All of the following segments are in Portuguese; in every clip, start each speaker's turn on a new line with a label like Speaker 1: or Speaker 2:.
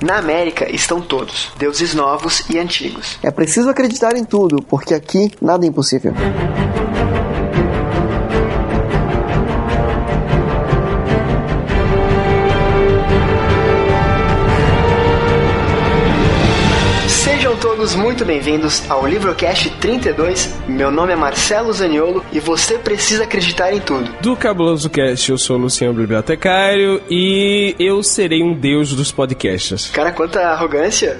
Speaker 1: Na América estão todos, deuses novos e antigos.
Speaker 2: É preciso acreditar em tudo, porque aqui nada é impossível.
Speaker 1: Todos muito bem-vindos ao Livrocast 32. Meu nome é Marcelo Zaniolo e você precisa acreditar em tudo.
Speaker 3: Do Cabuloso Cast, eu sou o Luciano Bibliotecário e eu serei um deus dos podcasts.
Speaker 1: Cara, quanta arrogância!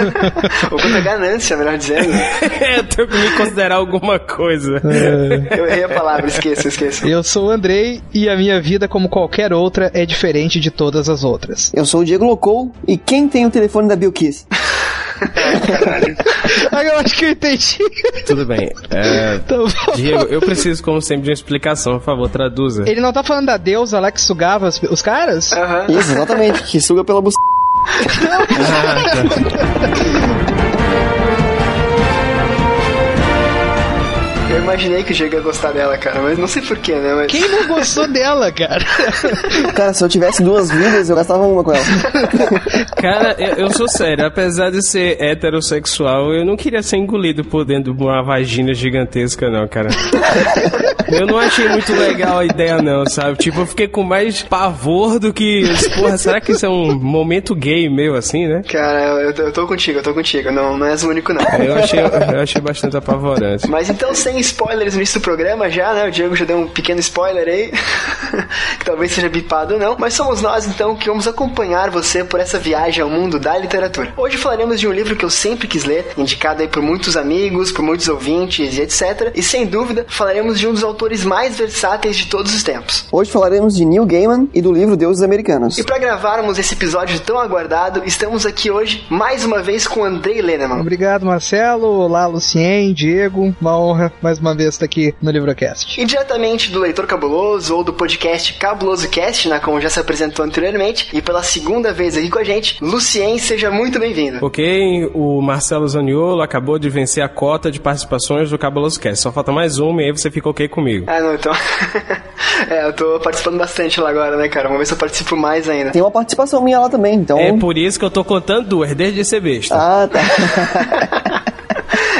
Speaker 1: Ou quanta ganância, melhor dizendo.
Speaker 3: é, eu tenho que me considerar alguma coisa.
Speaker 1: Eu errei a palavra, esqueça, esqueça.
Speaker 4: Eu sou o Andrei e a minha vida, como qualquer outra, é diferente de todas as outras.
Speaker 2: Eu sou o Diego Locou e quem tem o telefone da Bill Kiss?
Speaker 4: Aí eu acho que eu entendi.
Speaker 3: Tudo bem. É,
Speaker 4: Tá.
Speaker 3: Diego, eu preciso, como sempre, de uma explicação. Por favor, traduza.
Speaker 4: Ele não tá falando da deusa lá que sugava as- os caras?
Speaker 1: Aham.
Speaker 2: Isso, exatamente, que suga pela buceta.
Speaker 1: Eu imaginei que o Diego ia gostar dela, cara, mas não sei porquê, né? Mas...
Speaker 4: Quem não gostou dela, cara?
Speaker 2: Cara, se eu tivesse duas vidas, eu gastava uma com ela.
Speaker 3: Cara, eu, eu sou sério. Apesar de ser heterossexual, eu não queria ser engolido por dentro de uma vagina gigantesca, não, cara. Eu não achei muito legal a ideia, não, sabe? Tipo, eu fiquei com mais pavor do que. Porra, será que isso é um momento gay meu, assim, né?
Speaker 1: Cara, eu, eu tô contigo, eu tô contigo. Não, não és o único, não.
Speaker 3: Eu achei, eu achei bastante apavorante.
Speaker 1: Mas então, sem spoilers no início do programa já, né? O Diego já deu um pequeno spoiler aí, que talvez seja bipado ou não. Mas somos nós, então, que vamos acompanhar você por essa viagem ao mundo da literatura. Hoje falaremos de um livro que eu sempre quis ler, indicado aí por muitos amigos, por muitos ouvintes e etc. E sem dúvida, falaremos de um dos autores mais versáteis de todos os tempos.
Speaker 2: Hoje falaremos de Neil Gaiman e do livro Deuses Americanos.
Speaker 1: E para gravarmos esse episódio tão aguardado, estamos aqui hoje mais uma vez com Andrei Leneman.
Speaker 4: Obrigado, Marcelo. Olá, Lucien, Diego. Uma honra mais uma vez estar aqui no Livrocast.
Speaker 1: E diretamente do Leitor Cabuloso ou do podcast Cabuloso Cast, né, como já se apresentou anteriormente, e pela segunda vez aqui com a gente, Lucien, seja muito bem-vindo.
Speaker 3: Ok, o Marcelo Zaniolo acabou de vencer a cota de participações do Cabuloso Cast. Só falta mais uma e aí você fica ok comigo.
Speaker 1: Ah, não, então. é, eu tô participando bastante lá agora, né, cara? Vamos ver se eu participo mais ainda.
Speaker 2: Tem uma participação minha lá também, então.
Speaker 3: É por isso que eu tô contando duas, desde ser besta.
Speaker 2: Ah, tá.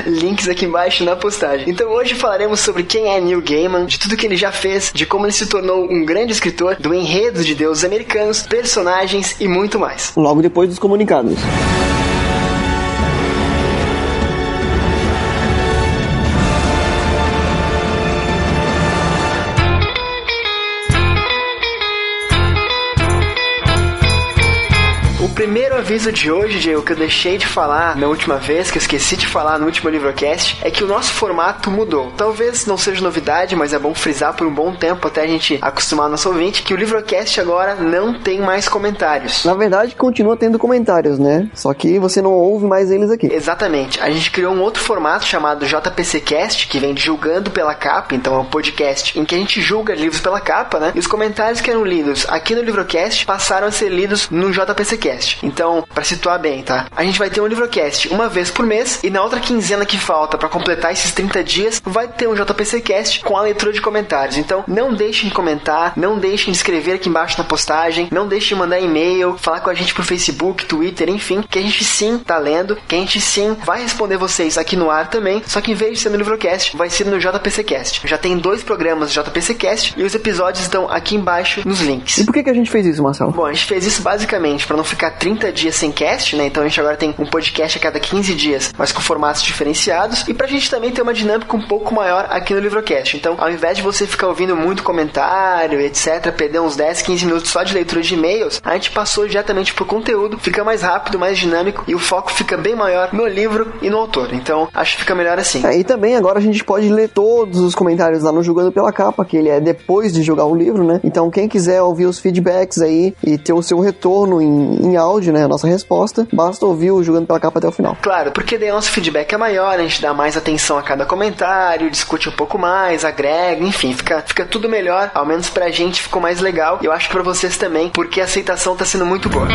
Speaker 1: Links aqui embaixo na postagem. Então hoje falaremos sobre quem é Neil Gaiman, de tudo que ele já fez, de como ele se tornou um grande escritor, do enredo de deuses americanos, personagens e muito mais.
Speaker 2: Logo depois dos comunicados.
Speaker 1: Aviso de hoje, Diego, que eu deixei de falar na última vez, que eu esqueci de falar no último Livrocast, é que o nosso formato mudou. Talvez não seja novidade, mas é bom frisar por um bom tempo até a gente acostumar nosso ouvinte que o Livrocast agora não tem mais comentários.
Speaker 2: Na verdade, continua tendo comentários, né? Só que você não ouve mais eles aqui.
Speaker 1: Exatamente. A gente criou um outro formato chamado JPCcast, que vem de julgando pela capa, então é um podcast em que a gente julga livros pela capa, né? E os comentários que eram lidos aqui no Livrocast passaram a ser lidos no JPCcast. Então, pra situar bem, tá? A gente vai ter um Livrocast uma vez por mês e na outra quinzena que falta pra completar esses 30 dias, vai ter um JPCcast com a leitura de comentários. Então, não deixem de comentar, não deixem de escrever aqui embaixo na postagem, não deixem de mandar e-mail, falar com a gente por Facebook, Twitter, enfim, que a gente sim tá lendo, que a gente sim vai responder vocês aqui no ar também, só que em vez de ser no Livrocast, vai ser no JPCcast. Já tem dois programas do JPCcast e os episódios estão aqui embaixo nos links.
Speaker 2: E por que, que a gente fez isso, Marcelo?
Speaker 1: Bom, a gente fez isso basicamente para não ficar 30 dias sem cast, né? Então a gente agora tem um podcast a cada 15 dias, mas com formatos diferenciados. E pra gente também ter uma dinâmica um pouco maior aqui no Livrocast. Então, ao invés de você ficar ouvindo muito comentário, etc., perder uns 10, 15 minutos só de leitura de e-mails, a gente passou diretamente pro conteúdo, fica mais rápido, mais dinâmico e o foco fica bem maior no livro e no autor. Então, acho que fica melhor assim.
Speaker 2: É, e também agora a gente pode ler todos os comentários lá no Julgando pela Capa, que ele é depois de jogar o livro, né? Então quem quiser ouvir os feedbacks aí e ter o seu retorno em, em áudio, né? A nossa resposta, basta ouvir o Julgando pela Capa até o final.
Speaker 1: Claro, porque daí nosso feedback é maior, a gente dá mais atenção a cada comentário, discute um pouco mais, agrega, enfim, fica, fica tudo melhor, ao menos pra gente ficou mais legal, e eu acho que pra vocês também, porque a aceitação tá sendo muito boa.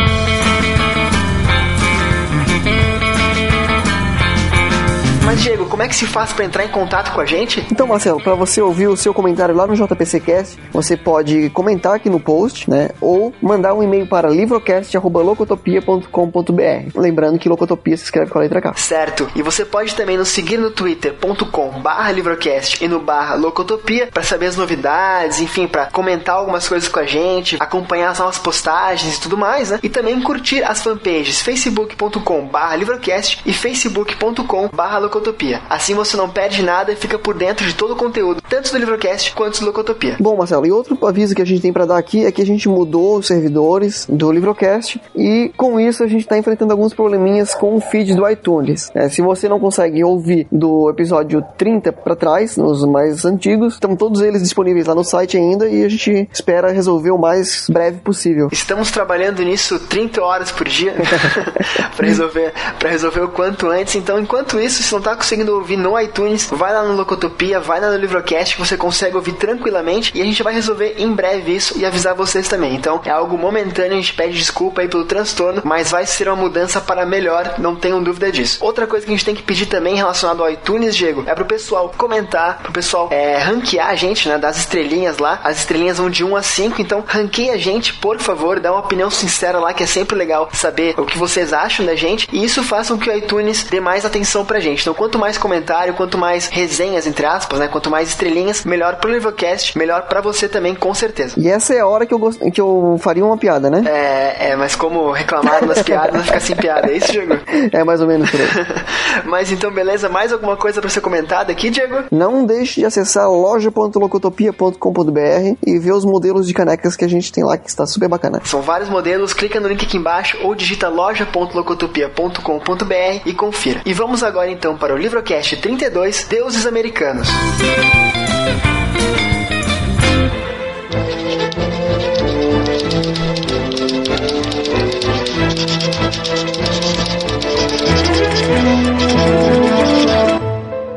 Speaker 1: Mas, Diego, como é que se faz para entrar em contato com a gente?
Speaker 2: Então, Marcelo, para você ouvir o seu comentário lá no JPCcast, você pode comentar aqui no post, né? Ou mandar um e-mail para livrocast.locotopia.com.br. Lembrando que Locotopia se escreve com a letra K.
Speaker 1: Certo. E você pode também nos seguir no twitter.com barra livrocast e no barra locotopia para saber as novidades, enfim, para comentar algumas coisas com a gente, acompanhar as novas postagens e tudo mais, né? E também curtir as fanpages facebook.com barra livrocast e facebook.com barra locotopia. Assim você não perde nada e fica por dentro de todo o conteúdo, tanto do Livrocast quanto do Locotopia.
Speaker 2: Bom, Marcelo, e outro aviso que a gente tem para dar aqui é que a gente mudou os servidores do Livrocast e com isso a gente está enfrentando alguns probleminhas com o feed do iTunes. É, se você não consegue ouvir do episódio 30 para trás, nos mais antigos, estão todos eles disponíveis lá no site ainda e a gente espera resolver o mais breve possível.
Speaker 1: Estamos trabalhando nisso 30 horas por dia para resolver, para resolver o quanto antes. Então, enquanto isso, se não está conseguindo ouvir no iTunes, vai lá no Locotopia, vai lá no Livrocast que você consegue ouvir tranquilamente e a gente vai resolver em breve isso e avisar vocês também. Então, é algo momentâneo, a gente pede desculpa aí pelo transtorno, mas vai ser uma mudança para melhor, não tenham dúvida disso. Outra coisa que a gente tem que pedir também relacionado ao iTunes, Diego, é pro pessoal comentar, pro pessoal é, ranquear a gente, né, das estrelinhas lá. As estrelinhas vão de 1 a 5, então ranqueie a gente, por favor, dá uma opinião sincera lá, que é sempre legal saber o que vocês acham da gente, e isso faça com que o iTunes dê mais atenção pra gente. Então, quanto mais comentário, quanto mais resenhas, entre aspas, né, quanto mais estrelinhas, melhor pro Livrocast, melhor para você também, com certeza.
Speaker 2: E essa é a hora que eu, gost... que eu faria uma piada, né?
Speaker 1: É, é, mas como reclamaram das piadas, vai ficar sem piada, é isso, Diego?
Speaker 2: É mais ou menos por aí.
Speaker 1: mas então, beleza, mais alguma coisa para ser comentada aqui, Diego?
Speaker 2: Não deixe de acessar loja.locotopia.com.br e ver os modelos de canecas que a gente tem lá, que está super bacana.
Speaker 1: São vários modelos, clica no link aqui embaixo ou digita loja.locotopia.com.br e confira. E vamos agora então para o Livrocast 32, Deuses Americanos.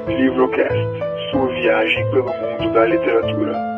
Speaker 5: Livrocast, sua viagem pelo mundo da literatura.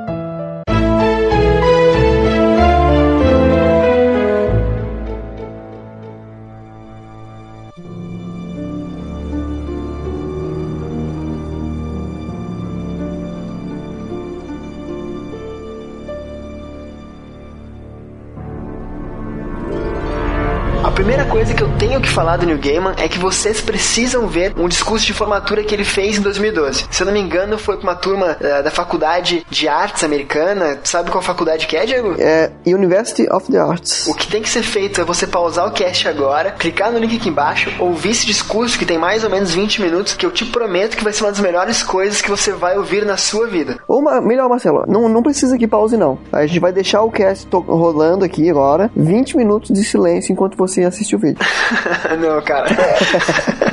Speaker 1: Falar do Neil Gaiman é que vocês precisam ver um discurso de formatura que ele fez em 2012. Se eu não me engano, foi pra uma turma uh, da faculdade de artes americana. Sabe qual faculdade que é, Diego?
Speaker 2: É University of the Arts.
Speaker 1: O que tem que ser feito é você pausar o cast agora, clicar no link aqui embaixo, ouvir esse discurso que tem mais ou menos 20 minutos, que eu te prometo que vai ser uma das melhores coisas que você vai ouvir na sua vida.
Speaker 2: Ou melhor, Marcelo, não, não precisa que pause não. A gente vai deixar o cast rolando aqui agora, 20 minutos de silêncio enquanto você assiste o vídeo.
Speaker 1: não, cara.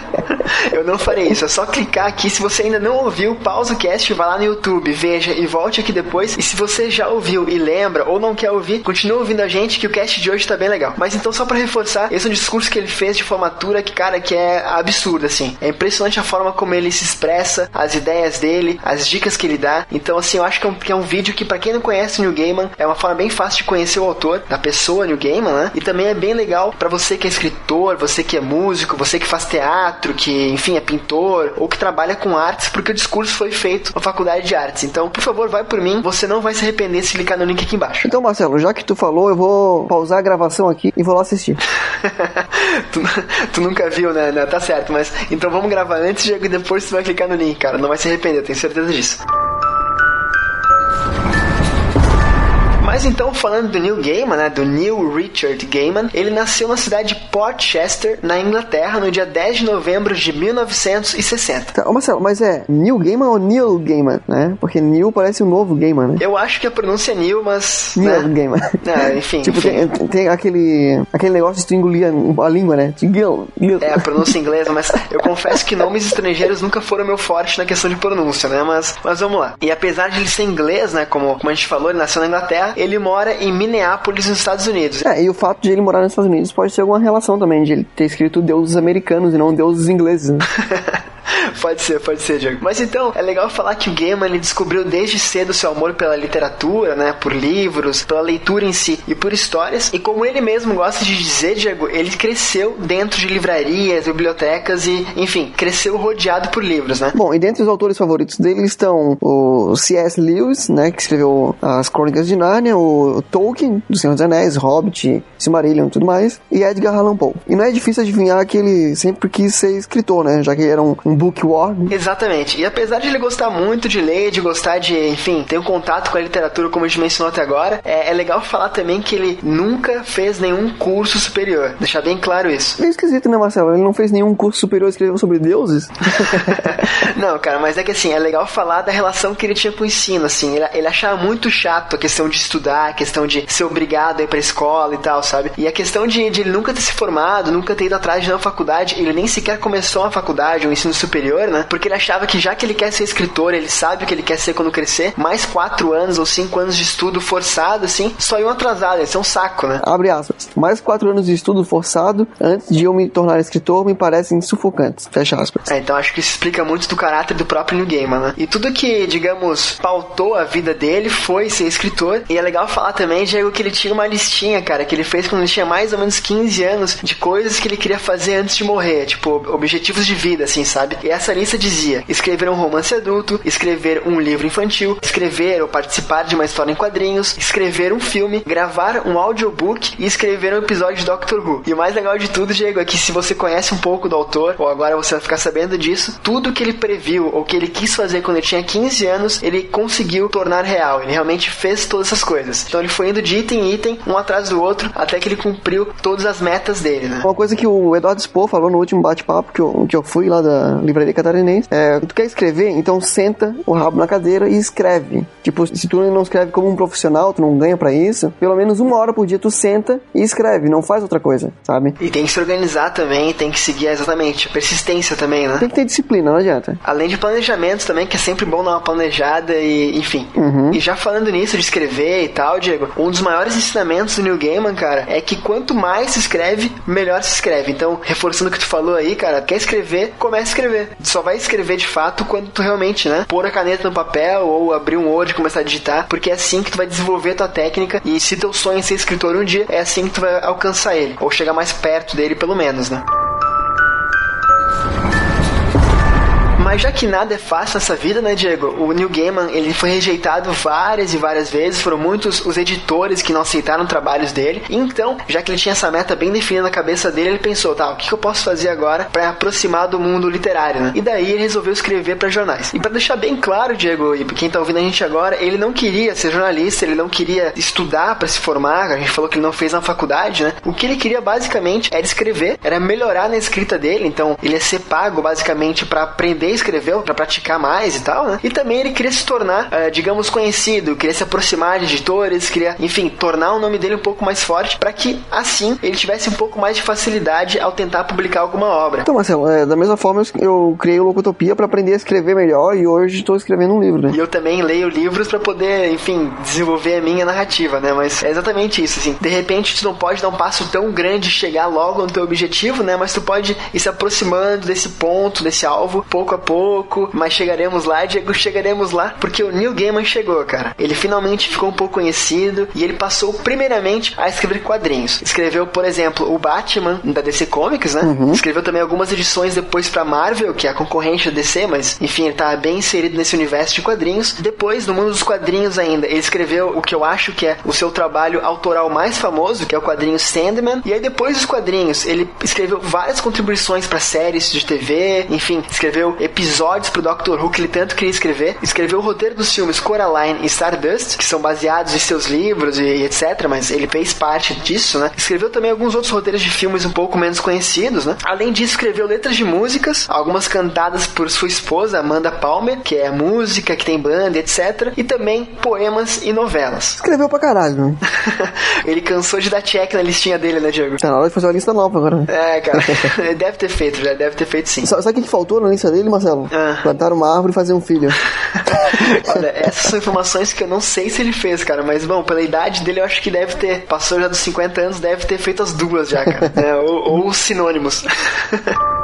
Speaker 1: Eu não farei isso, é só clicar aqui. Se você ainda não ouviu, pausa o cast, vai lá no YouTube, veja e volte aqui depois. E se você já ouviu e lembra ou não quer ouvir, continua ouvindo a gente que o cast de hoje tá bem legal. Mas então, só pra reforçar, esse é um discurso que ele fez de formatura que, cara, que é absurdo, assim. É impressionante a forma como ele se expressa, as ideias dele, as dicas que ele dá. Então, assim, eu acho que é um, que é um vídeo que, pra quem não conhece o New Gaiman, é uma forma bem fácil de conhecer o autor, da pessoa New Gaiman, né? E também é bem legal pra você que é escritor, você que é músico, você que faz teatro, que, enfim, é pintor, ou que trabalha com artes, porque o discurso foi feito na faculdade de artes. Então, por favor, vai por mim, você não vai se arrepender se clicar no link aqui embaixo.
Speaker 2: Então, Marcelo, já que tu falou, eu vou pausar a gravação aqui e vou lá assistir.
Speaker 1: tu, tu nunca viu, né? Não, Tá certo, mas então vamos gravar antes e depois tu vai clicar no link, cara. Não vai se arrepender, eu tenho certeza disso. Mas então, falando do Neil Gaiman, né, do Neil Richard Gaiman, ele nasceu na cidade de Port Chester, na Inglaterra, no dia 10 de novembro de 1960.
Speaker 2: Tá, ô Marcelo, mas é Neil Gaiman ou Neil Gaiman, né? Porque Neil parece um novo Gaiman, né?
Speaker 1: Eu acho que a pronúncia é Neil, mas.
Speaker 2: Neil
Speaker 1: né?
Speaker 2: Gaiman.
Speaker 1: É, enfim.
Speaker 2: tipo,
Speaker 1: enfim.
Speaker 2: Tem, tem aquele, aquele negócio de tu engolir a, a língua, né? Gil, Gil.
Speaker 1: É, a pronúncia inglesa, mas eu confesso que nomes estrangeiros nunca foram meu forte na questão de pronúncia, né? Mas, mas vamos lá. E apesar de ele ser inglês, né? Como, como a gente falou, ele nasceu na Inglaterra, ele mora em Minneapolis, nos Estados Unidos.
Speaker 2: É, e o fato de ele morar nos Estados Unidos pode ter alguma relação também, de ele ter escrito deuses americanos e não deuses ingleses, né?
Speaker 1: pode ser, pode ser, Diego. Mas então, é legal falar que o Gaiman descobriu desde cedo seu amor pela literatura, né? Por livros, pela leitura em si e por histórias. E como ele mesmo gosta de dizer, Diego, ele cresceu dentro de livrarias, bibliotecas e, enfim, cresceu rodeado por livros, né?
Speaker 2: Bom, e dentre os autores favoritos dele estão o C.S. Lewis, né? Que escreveu as Crônicas de Nárnia, o Tolkien, do Senhor dos Anéis, Hobbit, Silmarillion e tudo mais, e Edgar Allan Poe. E não é difícil adivinhar que ele sempre quis ser escritor, né? Já que ele era um, um bookworm.
Speaker 1: Exatamente. E apesar de ele gostar muito de ler, de gostar de, enfim, ter um contato com a literatura, como a gente mencionou até agora, é, é legal falar também que ele nunca fez nenhum curso superior. Deixar bem claro isso.
Speaker 2: É esquisito, né, Marcelo? Ele não fez nenhum curso superior, escreveu sobre deuses?
Speaker 1: não, cara, mas é que assim, é legal falar da relação que ele tinha com o ensino, assim. Ele, ele achava muito chato a questão de estudar, a questão de ser obrigado a ir pra escola e tal, sabe? E a questão de, de ele nunca ter se formado, nunca ter ido atrás de uma faculdade, ele nem sequer começou uma faculdade, um ensino superior, né? Porque ele achava que já que ele quer ser escritor, ele sabe o que ele quer ser quando crescer, mais quatro anos ou cinco anos de estudo forçado, assim, só iam atrasado, isso é um saco, né?
Speaker 2: Abre aspas. Mais quatro anos de estudo forçado antes de eu me tornar escritor me parecem sufocantes. Fecha aspas.
Speaker 1: É, então acho que isso explica muito do caráter do próprio New Gaiman, né? E tudo que, digamos, pautou a vida dele foi ser escritor. E é legal falar também, Diego, que ele tinha uma listinha, cara, que ele fez quando ele tinha mais ou menos 15 anos de coisas que ele queria fazer antes de morrer, tipo, objetivos de vida, assim, sabe? E essa lista dizia: escrever um romance adulto, escrever um livro infantil, escrever ou participar de uma história em quadrinhos, escrever um filme, gravar um audiobook e escrever um episódio de Doctor Who. E o mais legal de tudo, Diego, é que se você conhece um pouco do autor, ou agora você vai ficar sabendo disso, tudo que ele previu ou que ele quis fazer quando ele tinha 15 anos, ele conseguiu tornar real. Ele realmente fez todas essas coisas. Então ele foi indo de item em item, um atrás do outro, até que ele cumpriu todas as metas dele, né?
Speaker 2: Uma coisa que o Eduardo Spohr falou no último bate-papo que eu, que eu fui lá da livraria catarinense é: tu quer escrever? Então senta o rabo na cadeira e escreve. Tipo, se tu não escreve como um profissional, tu não ganha para isso, pelo menos uma hora por dia tu senta e escreve, não faz outra coisa, sabe?
Speaker 1: E tem que se organizar também, tem que seguir exatamente, persistência também, né?
Speaker 2: Tem que ter disciplina, não adianta.
Speaker 1: Além de planejamento também, que é sempre bom dar uma planejada e, enfim.
Speaker 2: Uhum.
Speaker 1: E já falando nisso de escrever e tal, Diego, um dos maiores ensinamentos do New Gaiman, cara, é que quanto mais se escreve, melhor se escreve. Então, reforçando o que tu falou aí, cara, quer escrever, comece a escrever. Tu só vai escrever de fato quando tu realmente, né, pôr a caneta no papel ou abrir um Word e começar a digitar, porque é assim que tu vai desenvolver tua técnica e se teu sonho é ser escritor um dia, é assim que tu vai alcançar ele, ou chegar mais perto dele pelo menos, né? Mas já que nada é fácil nessa vida, né, Diego? O Neil Gaiman, ele foi rejeitado várias e várias vezes, foram muitos os editores que não aceitaram trabalhos dele. Então, já que ele tinha essa meta bem definida na cabeça dele, ele pensou, tá, o que eu posso fazer agora para aproximar do mundo literário, né? E daí ele resolveu escrever para jornais. E para deixar bem claro, Diego, e quem tá ouvindo a gente agora, ele não queria ser jornalista, ele não queria estudar para se formar, a gente falou que ele não fez na faculdade, né? O que ele queria basicamente era escrever, era melhorar na escrita dele, então ele ia ser pago basicamente para aprender escreveu para praticar mais e tal, né? E também ele queria se tornar, uh, digamos, conhecido, queria se aproximar de editores, queria, enfim, tornar o nome dele um pouco mais forte para que assim ele tivesse um pouco mais de facilidade ao tentar publicar alguma obra.
Speaker 2: Então, Marcelo, é, da mesma forma eu criei o Locutopia para aprender a escrever melhor e hoje estou escrevendo um livro, né?
Speaker 1: E eu também leio livros para poder, enfim, desenvolver a minha narrativa, né? Mas é exatamente isso, assim. De repente tu não pode dar um passo tão grande e chegar logo no teu objetivo, né? Mas tu pode ir se aproximando desse ponto, desse alvo, pouco a pouco, mas chegaremos lá, Diego, chegaremos lá, porque o Neil Gaiman chegou, cara. Ele finalmente ficou um pouco conhecido e ele passou primeiramente a escrever quadrinhos. Escreveu, por exemplo, o Batman da DC Comics, né?
Speaker 2: Uhum.
Speaker 1: Escreveu também algumas edições depois pra Marvel, que é a concorrente da DC, mas enfim, ele tá bem inserido nesse universo de quadrinhos. Depois, no mundo dos quadrinhos ainda, ele escreveu o que eu acho que é o seu trabalho autoral mais famoso, que é o quadrinho Sandman. E aí depois dos quadrinhos, ele escreveu várias contribuições para séries de TV, enfim, escreveu episódios pro Doctor Who que ele tanto queria escrever. Escreveu o roteiro dos filmes Coraline e Stardust, que são baseados em seus livros e, etc, mas ele fez parte disso, né? Escreveu também alguns outros roteiros de filmes um pouco menos conhecidos, né? Além disso, escreveu letras de músicas, algumas cantadas por sua esposa, Amanda Palmer, que é música, que tem banda, etc. E também poemas e novelas.
Speaker 2: Escreveu pra caralho, né?
Speaker 1: ele cansou de dar check na listinha dele, né, Diego?
Speaker 2: Tá na hora de fazer uma lista nova agora.
Speaker 1: É, cara. deve ter feito, já deve ter feito sim.
Speaker 2: Sabe o que faltou na lista dele, Marcelo?
Speaker 1: Ah.
Speaker 2: Plantar uma árvore e fazer um filho.
Speaker 1: Olha, essas são informações que eu não sei se ele fez, cara. Mas, bom, pela idade dele, eu acho que deve ter. Passou já dos 50 anos, deve ter feito as duas já, cara. É, ou, ou os sinônimos.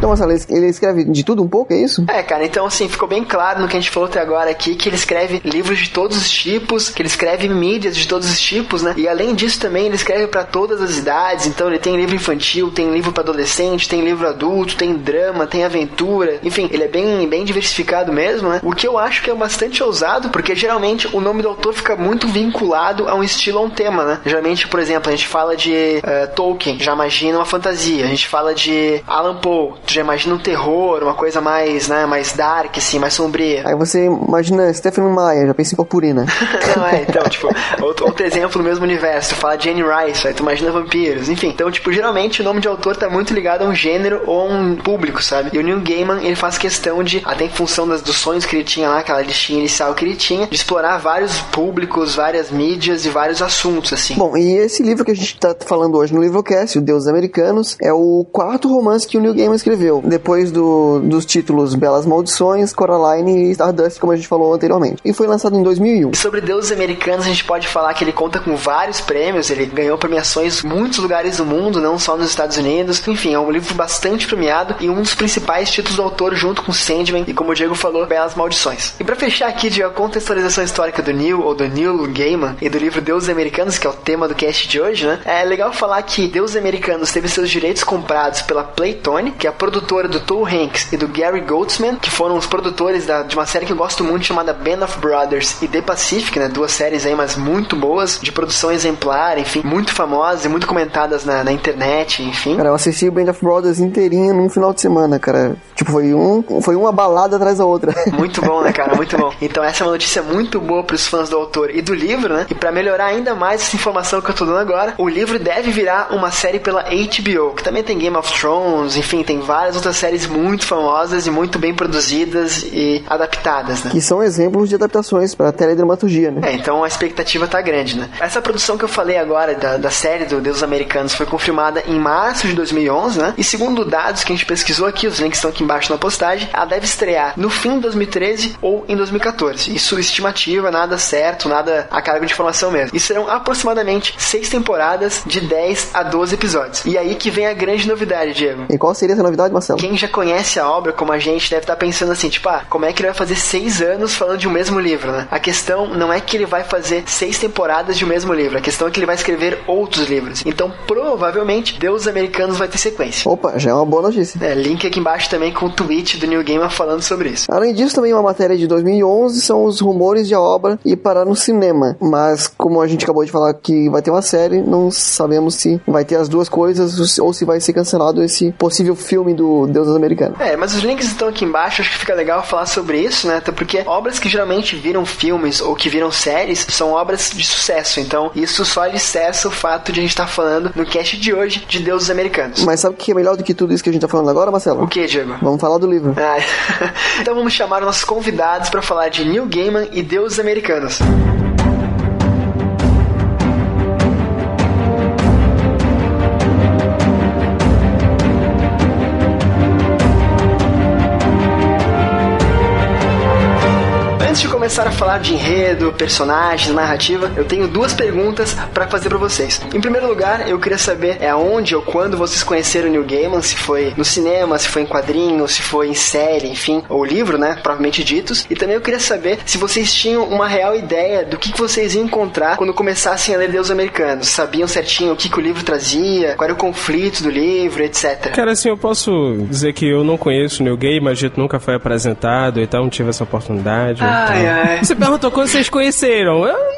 Speaker 2: Então, Marcelo, ele- escreve de tudo um pouco, é isso?
Speaker 1: É, cara, então assim, ficou bem claro no que a gente falou até agora aqui que ele escreve livros de todos os tipos, que ele escreve mídias de todos os tipos, né? E além disso também ele escreve pra todas as idades, então ele tem livro infantil, tem livro pra adolescente, tem livro adulto, tem drama, tem aventura, enfim, ele é bem, bem diversificado mesmo, né? O que eu acho que é bastante ousado, porque geralmente o nome do autor fica muito vinculado a um estilo, a um tema, né? Geralmente, por exemplo, a gente fala de eh, Tolkien, já imagina uma fantasia, a gente fala de Alan Poe, tu já imagina um terror, uma coisa mais, né, mais dark, assim, mais sombria.
Speaker 2: Aí você imagina Stephen Meyer, já pensa em purpurina.
Speaker 1: Não é, então, tipo, outro, outro exemplo no mesmo universo, tu fala de Anne Rice, aí tu imagina vampiros, enfim. Então, tipo, geralmente o nome de autor tá muito ligado a um gênero ou a um público, sabe? E o Neil Gaiman, ele faz questão de, até em função das, dos sonhos que ele tinha lá, aquela listinha inicial que ele tinha, de explorar vários públicos, várias mídias e vários assuntos, assim.
Speaker 2: Bom, e esse livro que a gente tá falando hoje no Livrocast, O Deus Americanos, é o quarto romance que o Neil Gaiman escreveu, depois do, dos títulos Belas Maldições, Coraline e Stardust, como a gente falou anteriormente. E foi lançado em 2001.
Speaker 1: E sobre deuses americanos, a gente pode falar que ele conta com vários prêmios, ele ganhou premiações em muitos lugares do mundo, não só nos Estados Unidos. Enfim, é um livro bastante premiado e um dos principais títulos do autor, junto com Sandman e, como o Diego falou, Belas Maldições. E pra fechar aqui, Diego, a contextualização histórica do Neil, ou do Neil Gaiman, e do livro Deuses Americanos, que é o tema do cast de hoje, né? É legal falar que Deuses Americanos teve seus direitos comprados pela Playtone, que é a produtora do Tom Hanks e do Gary Goldsman, que foram os produtores da- de uma série que eu gosto muito chamada Band of Brothers e The Pacific, né? Duas séries aí, mas muito boas, de produção exemplar, enfim, muito famosas e muito comentadas na, na internet, enfim.
Speaker 2: Cara, eu assisti o Band of Brothers inteirinho num final de semana, cara. Tipo, foi, um, foi uma balada atrás da outra.
Speaker 1: Muito bom, né, cara? Muito bom. Então essa é uma notícia muito boa pros fãs do autor e do livro, né? E pra melhorar ainda mais essa informação que eu tô dando agora, o livro deve virar uma série pela HBO, que também tem Game of Thrones, enfim, tem várias outras séries muito famosas e muito bem produzidas e adaptadas, né?
Speaker 2: que são exemplos de adaptações pra teledramaturgia, né?
Speaker 1: É, então a expectativa tá grande, né? Essa produção que eu falei agora da, da série do Deus Americanos foi confirmada em março de 2011, né? E segundo dados que a gente pesquisou aqui, os links estão aqui embaixo na postagem, ela deve estrear no fim de 2013 ou em 2014. Isso estimativa, nada certo, nada a cargo de informação mesmo. E serão aproximadamente seis temporadas de 10 a 12 episódios. E aí que vem a grande novidade, Diego.
Speaker 2: E qual seria essa novidade, Marcelo?
Speaker 1: Quem já conhece a obra, como a gente, deve estar pensando assim, tipo, ah, como é que ele vai fazer seis anos falando de um mesmo livro, né? A questão não é que ele vai fazer seis temporadas de um mesmo livro, a questão é que ele vai escrever outros livros. Então, provavelmente, Deus Americanos vai ter sequência.
Speaker 2: Opa, já é uma boa notícia.
Speaker 1: É, link aqui embaixo também com o tweet do New Gamer falando sobre isso.
Speaker 2: Além disso, também uma matéria de 2011 são os rumores de a obra ir parar no cinema. Mas, como a gente acabou de falar que vai ter uma série, não sabemos se vai ter as duas coisas ou se vai ser cancelado esse possível filme do Deus Americano.
Speaker 1: É, mas os links estão aqui embaixo, acho que fica legal falar sobre isso, né? Até porque obras que geralmente viram filmes ou que viram séries são obras de sucesso. Então, isso só alicerça o fato de a gente estar falando no cast de hoje de deuses americanos.
Speaker 2: Mas sabe o que é melhor do que tudo isso que a gente tá falando agora, Marcelo?
Speaker 1: O que, Diego?
Speaker 2: Vamos falar do livro.
Speaker 1: Ah, então vamos chamar nossos convidados para falar de Neil Gaiman e deuses americanos. Antes de começar a falar de enredo, personagens, narrativa, eu tenho duas perguntas para fazer para vocês. Em primeiro lugar, eu queria saber é aonde ou quando vocês conheceram o Neil Gaiman, se foi no cinema, se foi em quadrinho, se foi em série, enfim, ou livro, né, provavelmente ditos. E também eu queria saber se vocês tinham uma real ideia do que, que vocês iam encontrar quando começassem a ler Deus Americanos. Sabiam certinho o que, que o livro trazia, qual era o conflito do livro, etc.
Speaker 3: Cara, assim, eu posso dizer que eu não conheço o Neil Gaiman, a gente nunca foi apresentado e tal, não tive essa oportunidade.
Speaker 1: Ai,
Speaker 3: então.
Speaker 1: ai.
Speaker 3: Você perguntou quando vocês conheceram. Eu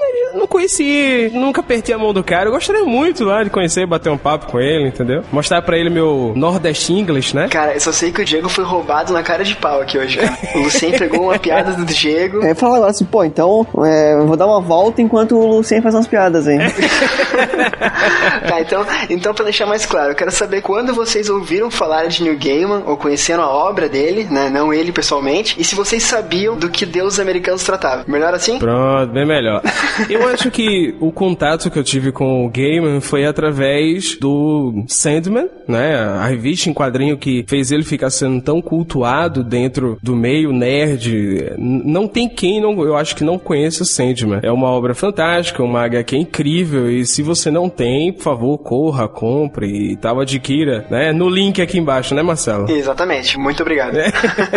Speaker 3: conheci, nunca apertei a mão do cara. Eu gostaria muito lá de conhecer, bater um papo com ele, entendeu? Mostrar pra ele meu Nordeste English, né?
Speaker 1: Cara, eu só sei que o Diego foi roubado na cara de pau aqui hoje, cara. O Lucien pegou uma piada do Diego.
Speaker 2: É, fala agora assim, pô, então é, eu vou dar uma volta enquanto o Lucien faz umas piadas aí.
Speaker 1: tá, então, então pra deixar mais claro, eu quero saber quando vocês ouviram falar de Neil Gaiman ou conheceram a obra dele, né? Não ele pessoalmente, e se vocês sabiam do que Deus Americanos tratava. Melhor assim?
Speaker 3: Pronto, bem melhor. Eu acho acho que o contato que eu tive com o Gaiman foi através do Sandman, né? A revista em quadrinho que fez ele ficar sendo tão cultuado dentro do meio nerd. Não tem quem não, eu acho que não conheça Sandman. É uma obra fantástica, uma HQ incrível e se você não tem, por favor, corra, compre e tal, adquira, né? No link aqui embaixo, né, Marcelo?
Speaker 1: Exatamente. Muito obrigado. É.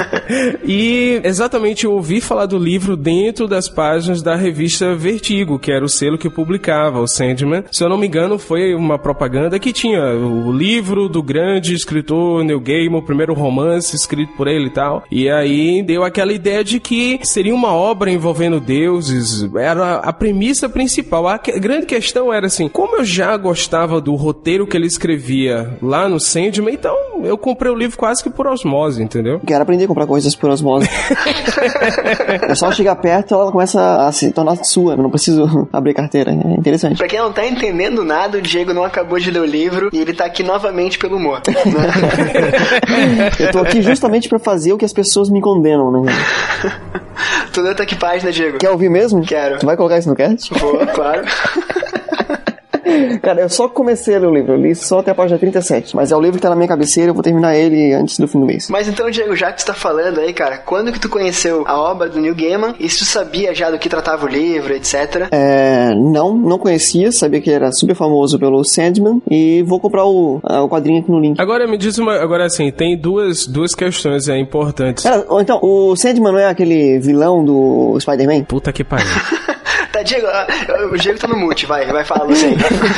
Speaker 3: e exatamente eu ouvi falar do livro dentro das páginas da revista Vertigo, que era o selo que publicava o Sandman. Se eu não me engano, foi uma propaganda que tinha o livro do grande escritor Neil Gaiman, o primeiro romance escrito por ele e tal. E aí deu aquela ideia de que seria uma obra envolvendo deuses. Era a premissa principal. A grande questão era assim, como eu já gostava do roteiro que ele escrevia lá no Sandman, então eu comprei o livro quase que por osmose, entendeu?
Speaker 2: Quero aprender a comprar coisas por osmose. é só chegar perto ela começa a se tornar sua. Eu não preciso abrir carteira. É interessante.
Speaker 1: Pra quem não tá entendendo nada, o Diego não acabou de ler o livro e ele tá aqui novamente pelo humor.
Speaker 2: Né? eu tô aqui justamente pra fazer o que as pessoas me condenam, né?
Speaker 1: tu leu até que página, Diego?
Speaker 2: Quer ouvir mesmo?
Speaker 1: Quero.
Speaker 2: Tu vai colocar isso no cast?
Speaker 1: Vou, claro.
Speaker 2: Cara, eu só comecei a ler o livro, eu li só até a página 37. Mas é o livro que tá na minha cabeceira, eu vou terminar ele antes do fim do mês.
Speaker 1: Mas então, Diego, já que tu tá falando aí, cara, quando que tu conheceu a obra do Neil Gaiman e se tu sabia já do que tratava o livro, etc?
Speaker 2: É, não, não conhecia, sabia que era super famoso pelo Sandman e vou comprar o, o quadrinho aqui no link.
Speaker 3: Agora me diz uma, agora assim, tem duas, duas questões é, importantes.
Speaker 2: Cara, então, o Sandman não é aquele vilão do Spider-Man?
Speaker 3: Puta que pariu.
Speaker 1: Tá, Diego, ah, o Diego tá no mute, vai, vai falar você.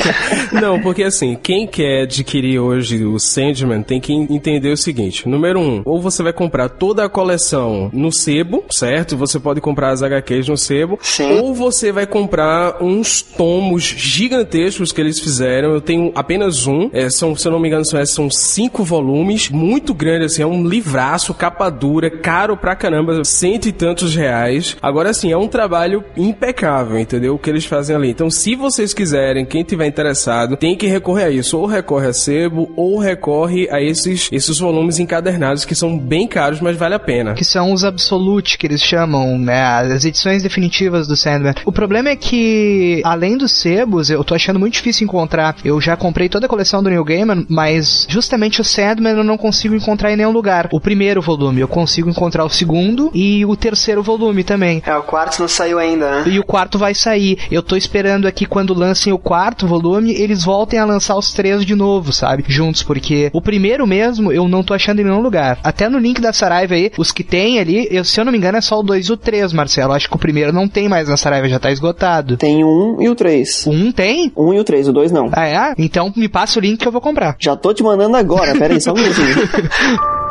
Speaker 3: Não, porque assim, quem quer adquirir hoje o Sandman tem que entender o seguinte: número um, ou você vai comprar toda a coleção no sebo, certo? Você pode comprar as HQs no sebo,
Speaker 1: Sim.
Speaker 3: ou você vai comprar uns tomos gigantescos que eles fizeram. Eu tenho apenas um, é, são, se eu não me engano, são, são cinco volumes, muito grande, assim, é um livraço, capa dura, caro pra caramba, cento e tantos reais. Agora, assim, é um trabalho impecável entendeu? O que eles fazem ali. Então, se vocês quiserem, quem tiver interessado, tem que recorrer a isso. Ou recorre a sebo, ou recorre a esses, esses volumes encadernados que são bem caros, mas vale a pena.
Speaker 4: Que são os Absolute, que eles chamam, né? As edições definitivas do Sandman. O problema é que, além dos sebos, eu tô achando muito difícil encontrar. Eu já comprei toda a coleção do Neil Gaiman, mas justamente o Sandman eu não consigo encontrar em nenhum lugar. O primeiro volume, eu consigo encontrar o segundo e o terceiro volume também.
Speaker 1: É, o quarto não saiu ainda, né?
Speaker 4: E o quarto vai sair. Eu tô esperando aqui quando lancem o quarto volume, eles voltem a lançar os três de novo, sabe? Juntos, porque o primeiro mesmo eu não tô achando em nenhum lugar. Até no link da Saraiva aí, os que tem ali, eu, se eu não me engano é só o 2 e o 3, Marcelo. Acho que o primeiro não tem mais na Saraiva, já tá esgotado.
Speaker 2: Tem um e o 3.
Speaker 4: O 1 tem?
Speaker 2: Um e o 3, o 2 não.
Speaker 4: Ah, é? Então me passa o link que eu vou comprar.
Speaker 2: Já tô te mandando agora, pera aí, só um minutinho.